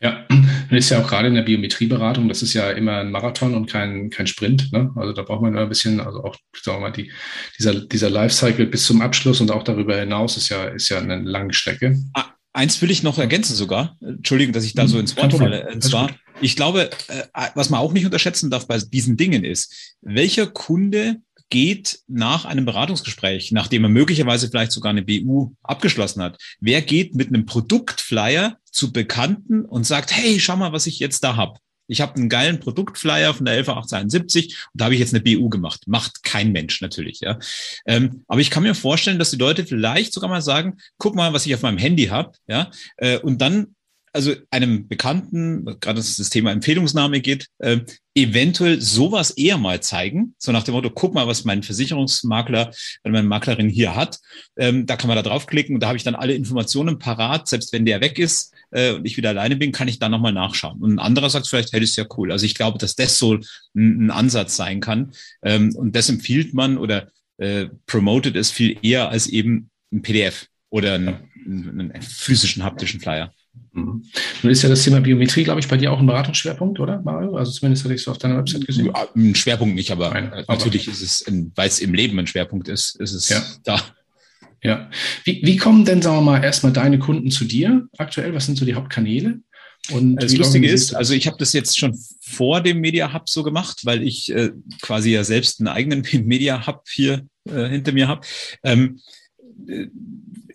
Ja, das ist ja auch gerade in der Biometrieberatung, das ist ja immer ein Marathon und kein, kein Sprint. Ne? Also da braucht man immer ein bisschen, also auch, sagen wir mal, die, dieser, dieser Lifecycle bis zum Abschluss und auch darüber hinaus ist ja, ist ja eine lange Strecke. Ah, eins will ich noch ergänzen sogar. Entschuldigung, dass ich da so ins Wort falle. Und zwar, ich glaube, äh, was man auch nicht unterschätzen darf bei diesen Dingen ist, welcher Kunde geht nach einem Beratungsgespräch, nachdem er möglicherweise vielleicht sogar eine BU abgeschlossen hat, wer geht mit einem Produktflyer zu Bekannten und sagt, hey, schau mal, was ich jetzt da hab. Ich habe einen geilen Produktflyer von der 11871 und da habe ich jetzt eine BU gemacht. Macht kein Mensch natürlich, ja. Ähm, aber ich kann mir vorstellen, dass die Leute vielleicht sogar mal sagen, guck mal, was ich auf meinem Handy habe, ja, äh, und dann also einem Bekannten, gerade dass das Thema Empfehlungsnahme geht, äh, eventuell sowas eher mal zeigen. So nach dem Motto, guck mal, was mein Versicherungsmakler, wenn meine Maklerin hier hat. Ähm, da kann man da draufklicken und da habe ich dann alle Informationen parat, selbst wenn der weg ist äh, und ich wieder alleine bin, kann ich da nochmal nachschauen. Und ein anderer sagt vielleicht, hey, das ist ja cool. Also ich glaube, dass das so ein, ein Ansatz sein kann. Ähm, und das empfiehlt man oder äh, promotet es viel eher als eben ein PDF oder einen, einen physischen haptischen Flyer. Mhm. Nun ist ja das Thema Biometrie, glaube ich, bei dir auch ein Beratungsschwerpunkt, oder, Mario? Also zumindest hatte ich es auf deiner Website gesehen. Ein Schwerpunkt nicht, aber Nein, natürlich aber. ist es, weil es im Leben ein Schwerpunkt ist, ist es ja. da. Ja. Wie, wie kommen denn, sagen wir mal, erstmal deine Kunden zu dir aktuell? Was sind so die Hauptkanäle? Und das Lustige ist, also ich habe das jetzt schon vor dem Media Hub so gemacht, weil ich äh, quasi ja selbst einen eigenen Media Hub hier äh, hinter mir habe. Ähm, äh,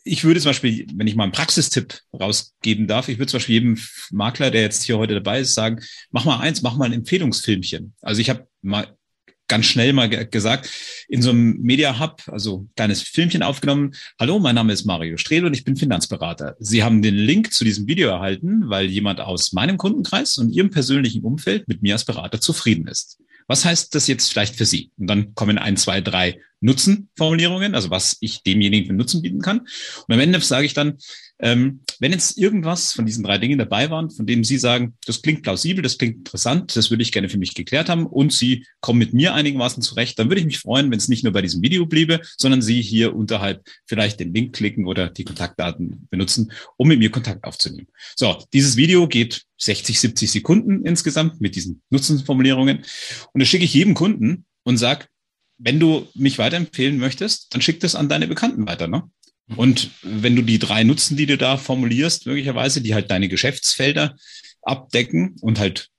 ich würde zum Beispiel, wenn ich mal einen Praxistipp rausgeben darf, ich würde zum Beispiel jedem Makler, der jetzt hier heute dabei ist, sagen, mach mal eins, mach mal ein Empfehlungsfilmchen. Also ich habe mal ganz schnell mal gesagt, in so einem Media Hub, also kleines Filmchen aufgenommen. Hallo, mein Name ist Mario Strehl und ich bin Finanzberater. Sie haben den Link zu diesem Video erhalten, weil jemand aus meinem Kundenkreis und Ihrem persönlichen Umfeld mit mir als Berater zufrieden ist. Was heißt das jetzt vielleicht für Sie? Und dann kommen ein, zwei, drei Nutzenformulierungen, also was ich demjenigen für Nutzen bieten kann. Und am Ende sage ich dann, ähm, wenn jetzt irgendwas von diesen drei Dingen dabei waren, von denen Sie sagen, das klingt plausibel, das klingt interessant, das würde ich gerne für mich geklärt haben und Sie kommen mit mir einigermaßen zurecht, dann würde ich mich freuen, wenn es nicht nur bei diesem Video bliebe, sondern Sie hier unterhalb vielleicht den Link klicken oder die Kontaktdaten benutzen, um mit mir Kontakt aufzunehmen. So, dieses Video geht 60, 70 Sekunden insgesamt mit diesen Nutzenformulierungen und das schicke ich jedem Kunden und sage, wenn du mich weiterempfehlen möchtest, dann schick das an deine Bekannten weiter. Ne? Und wenn du die drei Nutzen, die du da formulierst, möglicherweise, die halt deine Geschäftsfelder abdecken und halt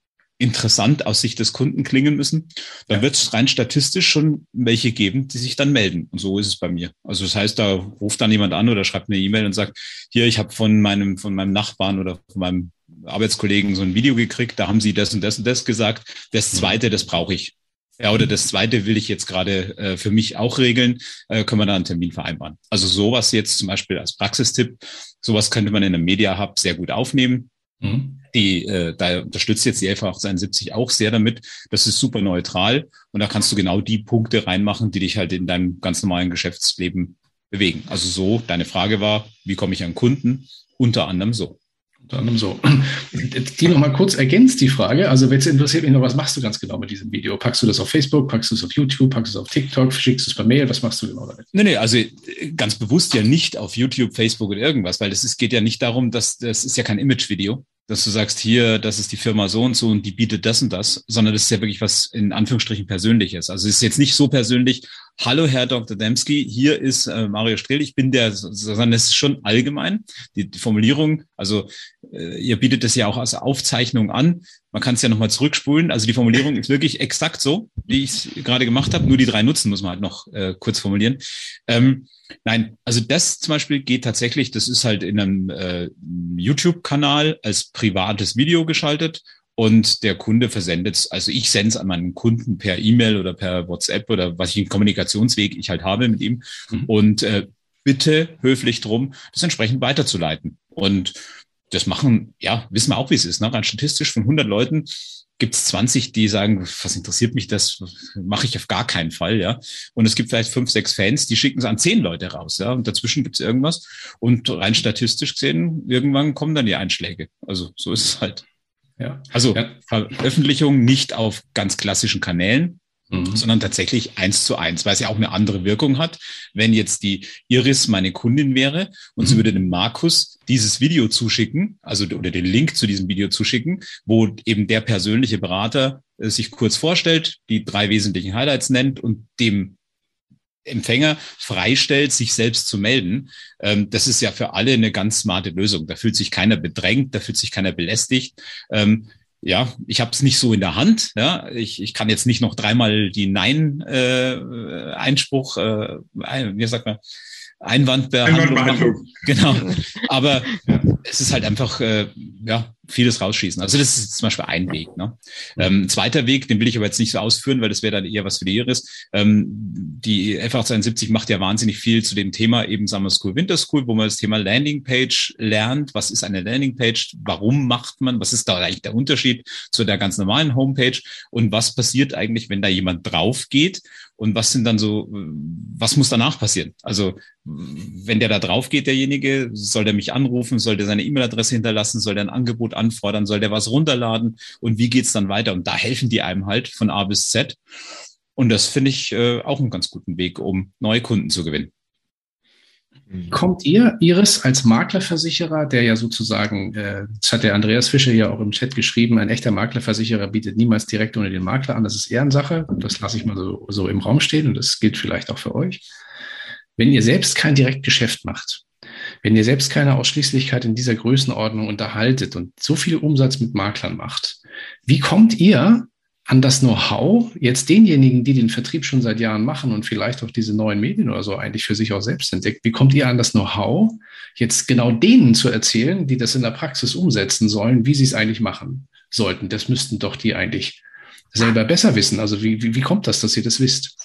interessant aus Sicht des Kunden klingen müssen, dann ja. wird es rein statistisch schon welche geben, die sich dann melden. Und so ist es bei mir. Also das heißt, da ruft dann jemand an oder schreibt eine E-Mail und sagt, hier, ich habe von meinem, von meinem Nachbarn oder von meinem Arbeitskollegen so ein Video gekriegt, da haben sie das und das und das gesagt. Das zweite, das brauche ich. Ja, oder das zweite will ich jetzt gerade äh, für mich auch regeln, äh, können wir da einen Termin vereinbaren. Also sowas jetzt zum Beispiel als Praxistipp, sowas könnte man in einem Media Hub sehr gut aufnehmen. Mhm. Die, äh, da unterstützt jetzt die 1171 auch sehr damit. Das ist super neutral und da kannst du genau die Punkte reinmachen, die dich halt in deinem ganz normalen Geschäftsleben bewegen. Also so, deine Frage war, wie komme ich an Kunden? Unter anderem so unter anderem so. Die noch mal kurz ergänzt die Frage. Also jetzt interessiert mich noch, was machst du ganz genau mit diesem Video? Packst du das auf Facebook, packst du es auf YouTube, packst du es auf TikTok, schickst du es per Mail? Was machst du genau damit? Nee, nee, also ganz bewusst ja nicht auf YouTube, Facebook oder irgendwas, weil es geht ja nicht darum, dass das ist ja kein Image-Video dass du sagst, hier, das ist die Firma so und so und die bietet das und das, sondern das ist ja wirklich was in Anführungsstrichen Persönliches. Also es ist jetzt nicht so persönlich, hallo Herr Dr. Dembski, hier ist äh, Mario Strehl, ich bin der, sondern es ist schon allgemein, die, die Formulierung, also äh, ihr bietet das ja auch als Aufzeichnung an, man kann es ja nochmal zurückspulen, also die Formulierung ist wirklich exakt so, wie ich es gerade gemacht habe, nur die drei Nutzen muss man halt noch äh, kurz formulieren. Ähm, Nein, also das zum Beispiel geht tatsächlich, das ist halt in einem äh, YouTube-Kanal als privates Video geschaltet und der Kunde versendet es, also ich sende es an meinen Kunden per E-Mail oder per WhatsApp oder was ich einen Kommunikationsweg ich halt habe mit ihm mhm. und äh, bitte höflich drum, das entsprechend weiterzuleiten. Und das machen, ja, wissen wir auch, wie es ist. Ne? Rein statistisch von 100 Leuten gibt es 20, die sagen, was interessiert mich das, mache ich auf gar keinen Fall, ja. Und es gibt vielleicht fünf, sechs Fans, die schicken es an zehn Leute raus, ja. Und dazwischen gibt es irgendwas. Und rein statistisch gesehen, irgendwann kommen dann die Einschläge. Also so ist es halt. Ja. Also ja. Veröffentlichung nicht auf ganz klassischen Kanälen, Mhm. sondern tatsächlich eins zu eins, weil es ja auch eine andere Wirkung hat. Wenn jetzt die Iris meine Kundin wäre und mhm. sie würde dem Markus dieses Video zuschicken, also oder den Link zu diesem Video zuschicken, wo eben der persönliche Berater äh, sich kurz vorstellt, die drei wesentlichen Highlights nennt und dem Empfänger freistellt, sich selbst zu melden. Ähm, das ist ja für alle eine ganz smarte Lösung. Da fühlt sich keiner bedrängt, da fühlt sich keiner belästigt. Ähm, ja, ich habe es nicht so in der Hand. Ja, ich, ich kann jetzt nicht noch dreimal die Nein-Einspruch, äh, äh, wie sagt man, Einwandbehandlung. Einwandbehandlung. Genau. Aber ja. es ist halt einfach, äh, ja, vieles rausschießen. Also das ist zum Beispiel ein Weg. Ne? Ähm, zweiter Weg, den will ich aber jetzt nicht so ausführen, weil das wäre dann eher was für die Iris. Ähm, die F871 macht ja wahnsinnig viel zu dem Thema eben Summer School, Winter School, wo man das Thema Landingpage lernt. Was ist eine Landingpage? Warum macht man? Was ist da eigentlich der Unterschied zu der ganz normalen Homepage? Und was passiert eigentlich, wenn da jemand drauf geht? Und was sind dann so, was muss danach passieren? Also, wenn der da drauf geht, derjenige, soll der mich anrufen, soll der seine E-Mail-Adresse hinterlassen, soll der ein Angebot anfordern, soll der was runterladen und wie geht's dann weiter? Und da helfen die einem halt von A bis Z. Und das finde ich äh, auch einen ganz guten Weg, um neue Kunden zu gewinnen. Kommt ihr, Iris, als Maklerversicherer, der ja sozusagen, äh, das hat der Andreas Fischer ja auch im Chat geschrieben, ein echter Maklerversicherer bietet niemals direkt ohne den Makler an. Das ist Ehrensache. Das lasse ich mal so, so im Raum stehen und das gilt vielleicht auch für euch. Wenn ihr selbst kein Direktgeschäft macht, wenn ihr selbst keine Ausschließlichkeit in dieser Größenordnung unterhaltet und so viel Umsatz mit Maklern macht, wie kommt ihr an das Know-how jetzt denjenigen, die den Vertrieb schon seit Jahren machen und vielleicht auch diese neuen Medien oder so eigentlich für sich auch selbst entdeckt, wie kommt ihr an das Know-how, jetzt genau denen zu erzählen, die das in der Praxis umsetzen sollen, wie sie es eigentlich machen sollten? Das müssten doch die eigentlich selber besser wissen. Also wie, wie, wie kommt das, dass ihr das wisst?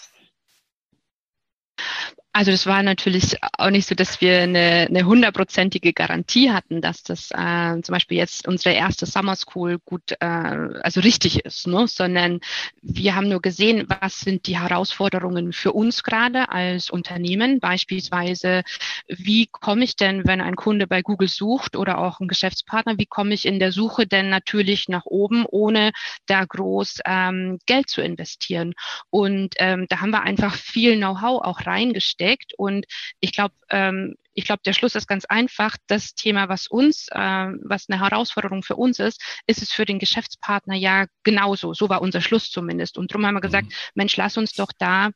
Also das war natürlich auch nicht so, dass wir eine, eine hundertprozentige Garantie hatten, dass das äh, zum Beispiel jetzt unsere erste Summer School gut, äh, also richtig ist, ne? sondern wir haben nur gesehen, was sind die Herausforderungen für uns gerade als Unternehmen. Beispielsweise, wie komme ich denn, wenn ein Kunde bei Google sucht oder auch ein Geschäftspartner, wie komme ich in der Suche denn natürlich nach oben, ohne da groß ähm, Geld zu investieren? Und ähm, da haben wir einfach viel Know-how auch reingestellt abdeckt. Und ich glaube, ähm, ich glaube, der Schluss ist ganz einfach. Das Thema, was uns, äh, was eine Herausforderung für uns ist, ist es für den Geschäftspartner ja genauso. So war unser Schluss zumindest. Und darum haben wir gesagt, mhm. Mensch, lass uns doch da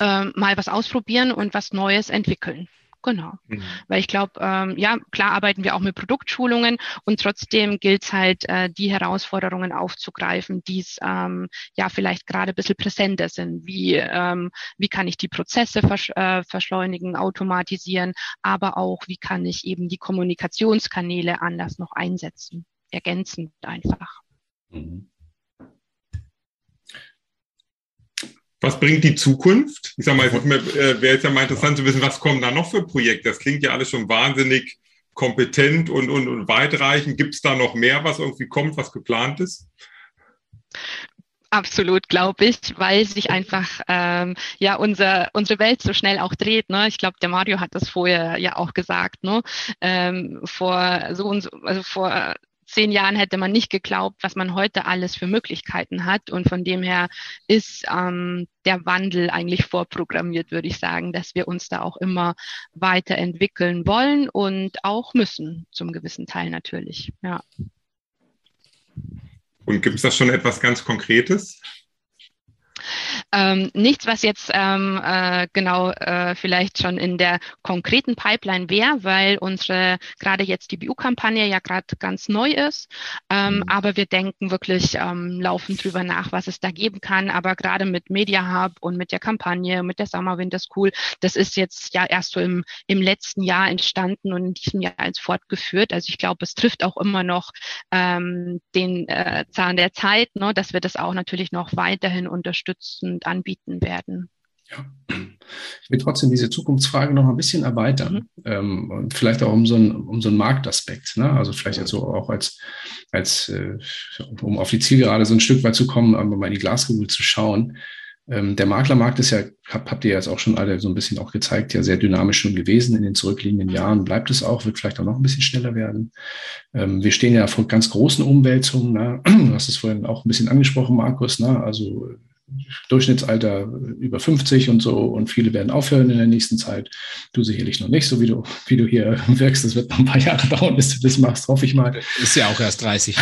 äh, mal was ausprobieren und was Neues entwickeln. Genau. Mhm. Weil ich glaube, ähm, ja, klar arbeiten wir auch mit Produktschulungen und trotzdem gilt es halt, äh, die Herausforderungen aufzugreifen, die es ähm, ja vielleicht gerade ein bisschen präsenter sind. Wie, ähm, wie kann ich die Prozesse versch äh, verschleunigen, automatisieren, aber auch, wie kann ich eben die Kommunikationskanäle anders noch einsetzen, ergänzend einfach. Mhm. Was bringt die Zukunft? Ich sag mal, äh, wäre jetzt ja mal interessant zu wissen, was kommen da noch für Projekte? Das klingt ja alles schon wahnsinnig kompetent und, und, und weitreichend. Gibt es da noch mehr, was irgendwie kommt, was geplant ist? Absolut, glaube ich, weil sich einfach ähm, ja unser, unsere Welt so schnell auch dreht. Ne? Ich glaube, der Mario hat das vorher ja auch gesagt. Ne? Ähm, vor so und so, also vor zehn Jahren hätte man nicht geglaubt, was man heute alles für Möglichkeiten hat. Und von dem her ist ähm, der Wandel eigentlich vorprogrammiert, würde ich sagen, dass wir uns da auch immer weiterentwickeln wollen und auch müssen, zum gewissen Teil natürlich. Ja. Und gibt es da schon etwas ganz Konkretes? Ähm, nichts, was jetzt ähm, äh, genau äh, vielleicht schon in der konkreten Pipeline wäre, weil unsere gerade jetzt die BU-Kampagne ja gerade ganz neu ist. Ähm, mhm. Aber wir denken wirklich ähm, laufend drüber nach, was es da geben kann. Aber gerade mit Media Hub und mit der Kampagne, mit der Summer Winter School, das ist jetzt ja erst so im, im letzten Jahr entstanden und in diesem Jahr als fortgeführt. Also ich glaube, es trifft auch immer noch ähm, den äh, Zahn der Zeit, ne, dass wir das auch natürlich noch weiterhin unterstützen anbieten werden. Ja. Ich will trotzdem diese Zukunftsfrage noch ein bisschen erweitern mhm. ähm, und vielleicht auch um so einen, um so einen Marktaspekt. Ne? Also vielleicht jetzt so auch als, als äh, um auf die Zielgerade so ein Stück weit zu kommen, aber mal in die Glaskugel zu schauen. Ähm, der Maklermarkt ist ja, hab, habt ihr jetzt auch schon alle so ein bisschen auch gezeigt, ja sehr dynamisch schon gewesen in den zurückliegenden Jahren. Bleibt es auch, wird vielleicht auch noch ein bisschen schneller werden. Ähm, wir stehen ja vor ganz großen Umwälzungen. Ne? Du hast es vorhin auch ein bisschen angesprochen, Markus. Ne? Also Durchschnittsalter über 50 und so und viele werden aufhören in der nächsten Zeit. Du sicherlich noch nicht, so wie du, wie du hier wirkst. Das wird noch ein paar Jahre dauern, bis du das machst, hoffe ich mal. Ist ja auch erst 30.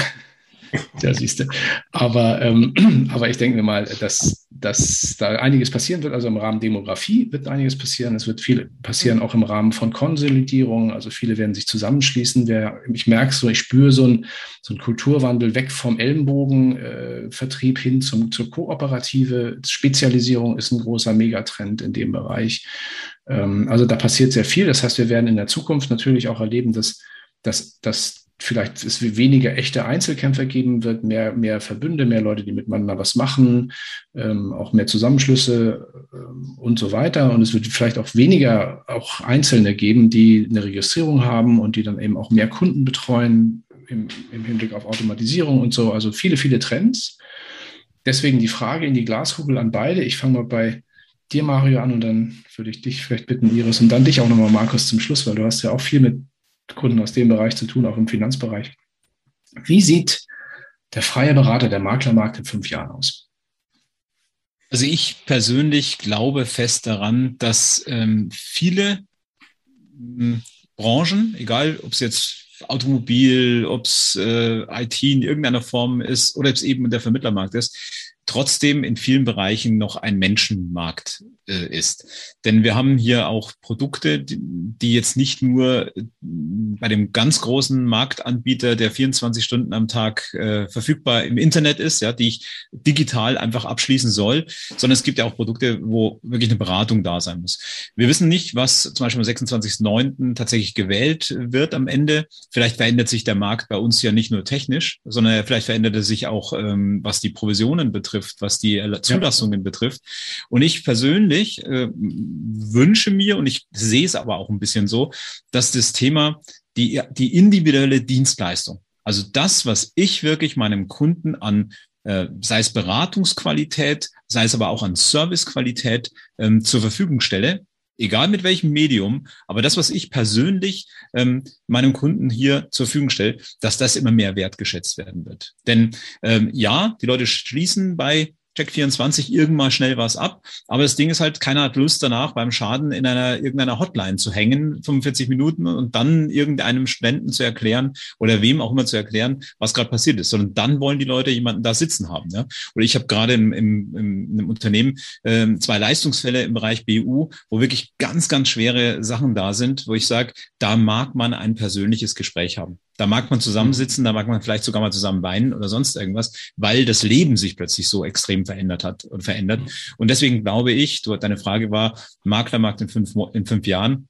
Ja, siehst du. Aber, ähm, aber ich denke mir mal, dass, dass da einiges passieren wird. Also im Rahmen Demografie wird einiges passieren. Es wird viel passieren auch im Rahmen von Konsolidierung. Also viele werden sich zusammenschließen. Wer, ich merke so, ich spüre so einen so Kulturwandel weg vom Ellenbogenvertrieb äh, hin zum, zur Kooperative. Spezialisierung ist ein großer Megatrend in dem Bereich. Ähm, also da passiert sehr viel. Das heißt, wir werden in der Zukunft natürlich auch erleben, dass, dass, dass vielleicht es weniger echte Einzelkämpfer geben wird, mehr, mehr Verbünde, mehr Leute, die miteinander was machen, ähm, auch mehr Zusammenschlüsse ähm, und so weiter. Und es wird vielleicht auch weniger auch Einzelne geben, die eine Registrierung haben und die dann eben auch mehr Kunden betreuen im, im Hinblick auf Automatisierung und so. Also viele, viele Trends. Deswegen die Frage in die Glaskugel an beide. Ich fange mal bei dir, Mario, an und dann würde ich dich vielleicht bitten, Iris, und dann dich auch nochmal, Markus, zum Schluss, weil du hast ja auch viel mit Kunden aus dem Bereich zu tun, auch im Finanzbereich. Wie sieht der freie Berater, der Maklermarkt in fünf Jahren aus? Also ich persönlich glaube fest daran, dass ähm, viele ähm, Branchen, egal ob es jetzt Automobil, ob es äh, IT in irgendeiner Form ist oder ob es eben der Vermittlermarkt ist, trotzdem in vielen Bereichen noch ein Menschenmarkt ist. Denn wir haben hier auch Produkte, die, die jetzt nicht nur äh, bei dem ganz großen Marktanbieter, der 24 Stunden am Tag äh, verfügbar im Internet ist, ja, die ich digital einfach abschließen soll, sondern es gibt ja auch Produkte, wo wirklich eine Beratung da sein muss. Wir wissen nicht, was zum Beispiel am 26.09. tatsächlich gewählt wird am Ende. Vielleicht verändert sich der Markt bei uns ja nicht nur technisch, sondern vielleicht verändert er sich auch, ähm, was die Provisionen betrifft, was die Zulassungen ja. betrifft. Und ich persönlich persönlich äh, wünsche mir, und ich sehe es aber auch ein bisschen so, dass das Thema die, die individuelle Dienstleistung, also das, was ich wirklich meinem Kunden an äh, sei es Beratungsqualität, sei es aber auch an Servicequalität ähm, zur Verfügung stelle, egal mit welchem Medium, aber das, was ich persönlich ähm, meinem Kunden hier zur Verfügung stelle, dass das immer mehr wertgeschätzt werden wird. Denn ähm, ja, die Leute schließen bei Check24 irgendwann schnell was ab. Aber das Ding ist halt, keiner hat Lust danach beim Schaden in einer irgendeiner Hotline zu hängen, 45 Minuten und dann irgendeinem Studenten zu erklären oder wem auch immer zu erklären, was gerade passiert ist, sondern dann wollen die Leute jemanden da sitzen haben. Ja? Oder ich habe gerade im, im, im, im Unternehmen ähm, zwei Leistungsfälle im Bereich BU, wo wirklich ganz, ganz schwere Sachen da sind, wo ich sage, da mag man ein persönliches Gespräch haben. Da mag man zusammensitzen, da mag man vielleicht sogar mal zusammen weinen oder sonst irgendwas, weil das Leben sich plötzlich so extrem verändert hat und verändert. Und deswegen glaube ich, du, deine Frage war, Maklermarkt in fünf, in fünf Jahren.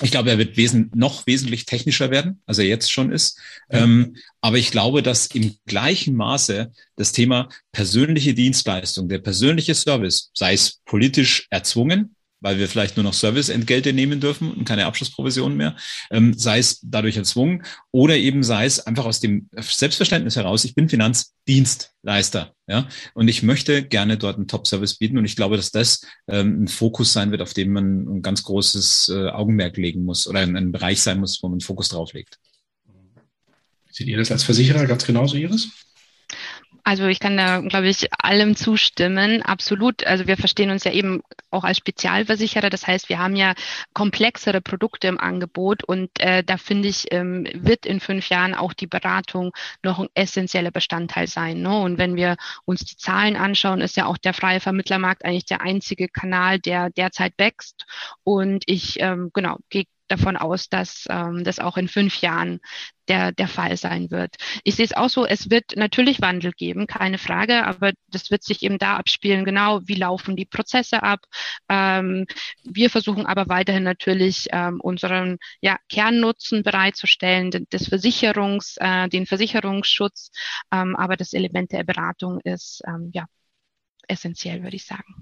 Ich glaube, er wird wesen, noch wesentlich technischer werden, als er jetzt schon ist. Ja. Ähm, aber ich glaube, dass im gleichen Maße das Thema persönliche Dienstleistung, der persönliche Service, sei es politisch erzwungen, weil wir vielleicht nur noch Serviceentgelte nehmen dürfen und keine Abschlussprovision mehr, ähm, sei es dadurch erzwungen oder eben sei es einfach aus dem Selbstverständnis heraus, ich bin Finanzdienstleister, ja, und ich möchte gerne dort einen Top-Service bieten und ich glaube, dass das ähm, ein Fokus sein wird, auf den man ein ganz großes äh, Augenmerk legen muss oder ein, ein Bereich sein muss, wo man Fokus drauf legt. Seht ihr das als Versicherer ganz genauso, Iris? Also ich kann da, glaube ich, allem zustimmen. Absolut. Also wir verstehen uns ja eben auch als Spezialversicherer. Das heißt, wir haben ja komplexere Produkte im Angebot und äh, da finde ich, ähm, wird in fünf Jahren auch die Beratung noch ein essentieller Bestandteil sein. Ne? Und wenn wir uns die Zahlen anschauen, ist ja auch der freie Vermittlermarkt eigentlich der einzige Kanal, der derzeit wächst. Und ich, ähm, genau, gehe davon aus, dass ähm, das auch in fünf Jahren der, der Fall sein wird. Ich sehe es auch so, es wird natürlich Wandel geben, keine Frage, aber das wird sich eben da abspielen, genau, wie laufen die Prozesse ab. Ähm, wir versuchen aber weiterhin natürlich ähm, unseren ja, Kernnutzen bereitzustellen, des Versicherungs, äh, den Versicherungsschutz, ähm, aber das Element der Beratung ist ähm, ja essentiell, würde ich sagen.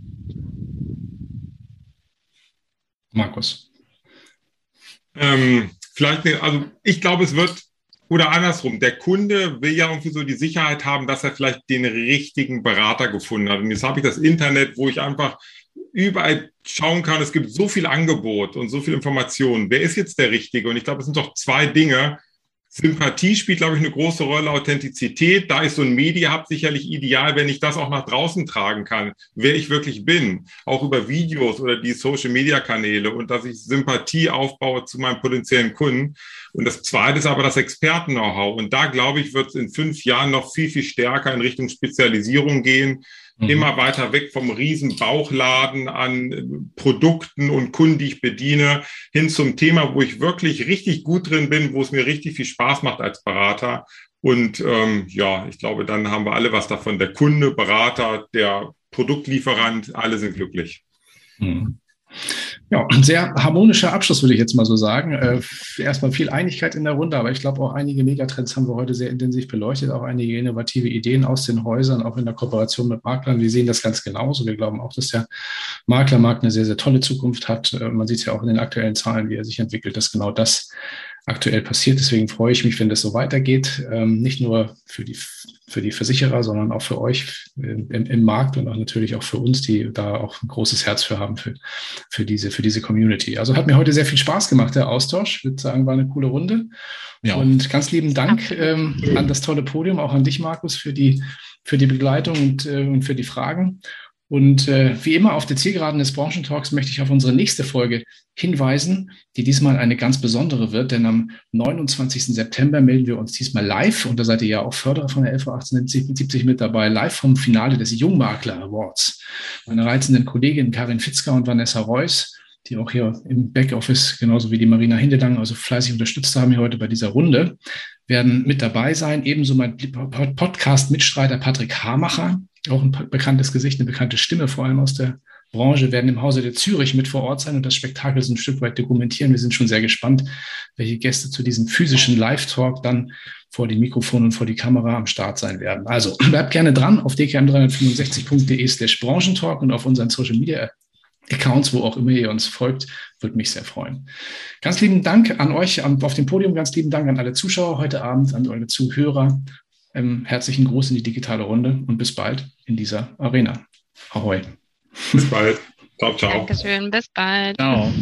Markus. Ähm, vielleicht, also ich glaube, es wird, oder andersrum, der Kunde will ja irgendwie so die Sicherheit haben, dass er vielleicht den richtigen Berater gefunden hat. Und jetzt habe ich das Internet, wo ich einfach überall schauen kann, es gibt so viel Angebot und so viel Informationen. Wer ist jetzt der Richtige? Und ich glaube, es sind doch zwei Dinge, Sympathie spielt, glaube ich, eine große Rolle, Authentizität. Da ist so ein Media-Hub sicherlich ideal, wenn ich das auch nach draußen tragen kann, wer ich wirklich bin, auch über Videos oder die Social-Media-Kanäle und dass ich Sympathie aufbaue zu meinem potenziellen Kunden. Und das Zweite ist aber das Experten-Know-how. Und da, glaube ich, wird es in fünf Jahren noch viel, viel stärker in Richtung Spezialisierung gehen mhm. immer weiter weg vom riesen Bauchladen an Produkten und Kunden, die ich bediene, hin zum Thema, wo ich wirklich richtig gut drin bin, wo es mir richtig viel Spaß macht als Berater. Und ähm, ja, ich glaube, dann haben wir alle was davon. Der Kunde, Berater, der Produktlieferant, alle sind glücklich. Mhm. Ja, ein sehr harmonischer Abschluss, würde ich jetzt mal so sagen. Äh, erstmal viel Einigkeit in der Runde, aber ich glaube auch einige Megatrends haben wir heute sehr intensiv beleuchtet, auch einige innovative Ideen aus den Häusern, auch in der Kooperation mit Maklern. Wir sehen das ganz genauso. Wir glauben auch, dass der Maklermarkt eine sehr, sehr tolle Zukunft hat. Äh, man sieht es ja auch in den aktuellen Zahlen, wie er sich entwickelt, dass genau das aktuell passiert. Deswegen freue ich mich, wenn das so weitergeht. Ähm, nicht nur für die, für die Versicherer, sondern auch für euch im, im, Markt und auch natürlich auch für uns, die da auch ein großes Herz für haben, für, für, diese, für diese Community. Also hat mir heute sehr viel Spaß gemacht, der Austausch. Ich würde sagen, war eine coole Runde. Ja. Und ganz lieben Dank ähm, an das tolle Podium, auch an dich, Markus, für die, für die Begleitung und, äh, und für die Fragen. Und äh, wie immer auf der Zielgeraden des Branchentalks möchte ich auf unsere nächste Folge hinweisen, die diesmal eine ganz besondere wird, denn am 29. September melden wir uns diesmal live, und da seid ihr ja auch Förderer von der LV 1870 mit dabei, live vom Finale des Jungmakler Awards. Meine reizenden Kolleginnen Karin Fitzger und Vanessa Reuss, die auch hier im Backoffice, genauso wie die Marina Hindelang, also fleißig unterstützt haben hier heute bei dieser Runde, werden mit dabei sein. Ebenso mein Podcast-Mitstreiter Patrick Hamacher, auch ein bekanntes Gesicht, eine bekannte Stimme, vor allem aus der Branche, werden im Hause der Zürich mit vor Ort sein und das Spektakel so ein Stück weit dokumentieren. Wir sind schon sehr gespannt, welche Gäste zu diesem physischen Live-Talk dann vor die Mikrofone und vor die Kamera am Start sein werden. Also bleibt gerne dran auf dkm365.de slash Branchentalk und auf unseren Social Media Accounts, wo auch immer ihr uns folgt, würde mich sehr freuen. Ganz lieben Dank an euch auf dem Podium, ganz lieben Dank an alle Zuschauer heute Abend, an eure Zuhörer ähm, herzlichen Gruß in die digitale Runde und bis bald in dieser Arena. Ahoi. Bis bald. Ciao, ciao. Dankeschön. Bis bald. Ciao.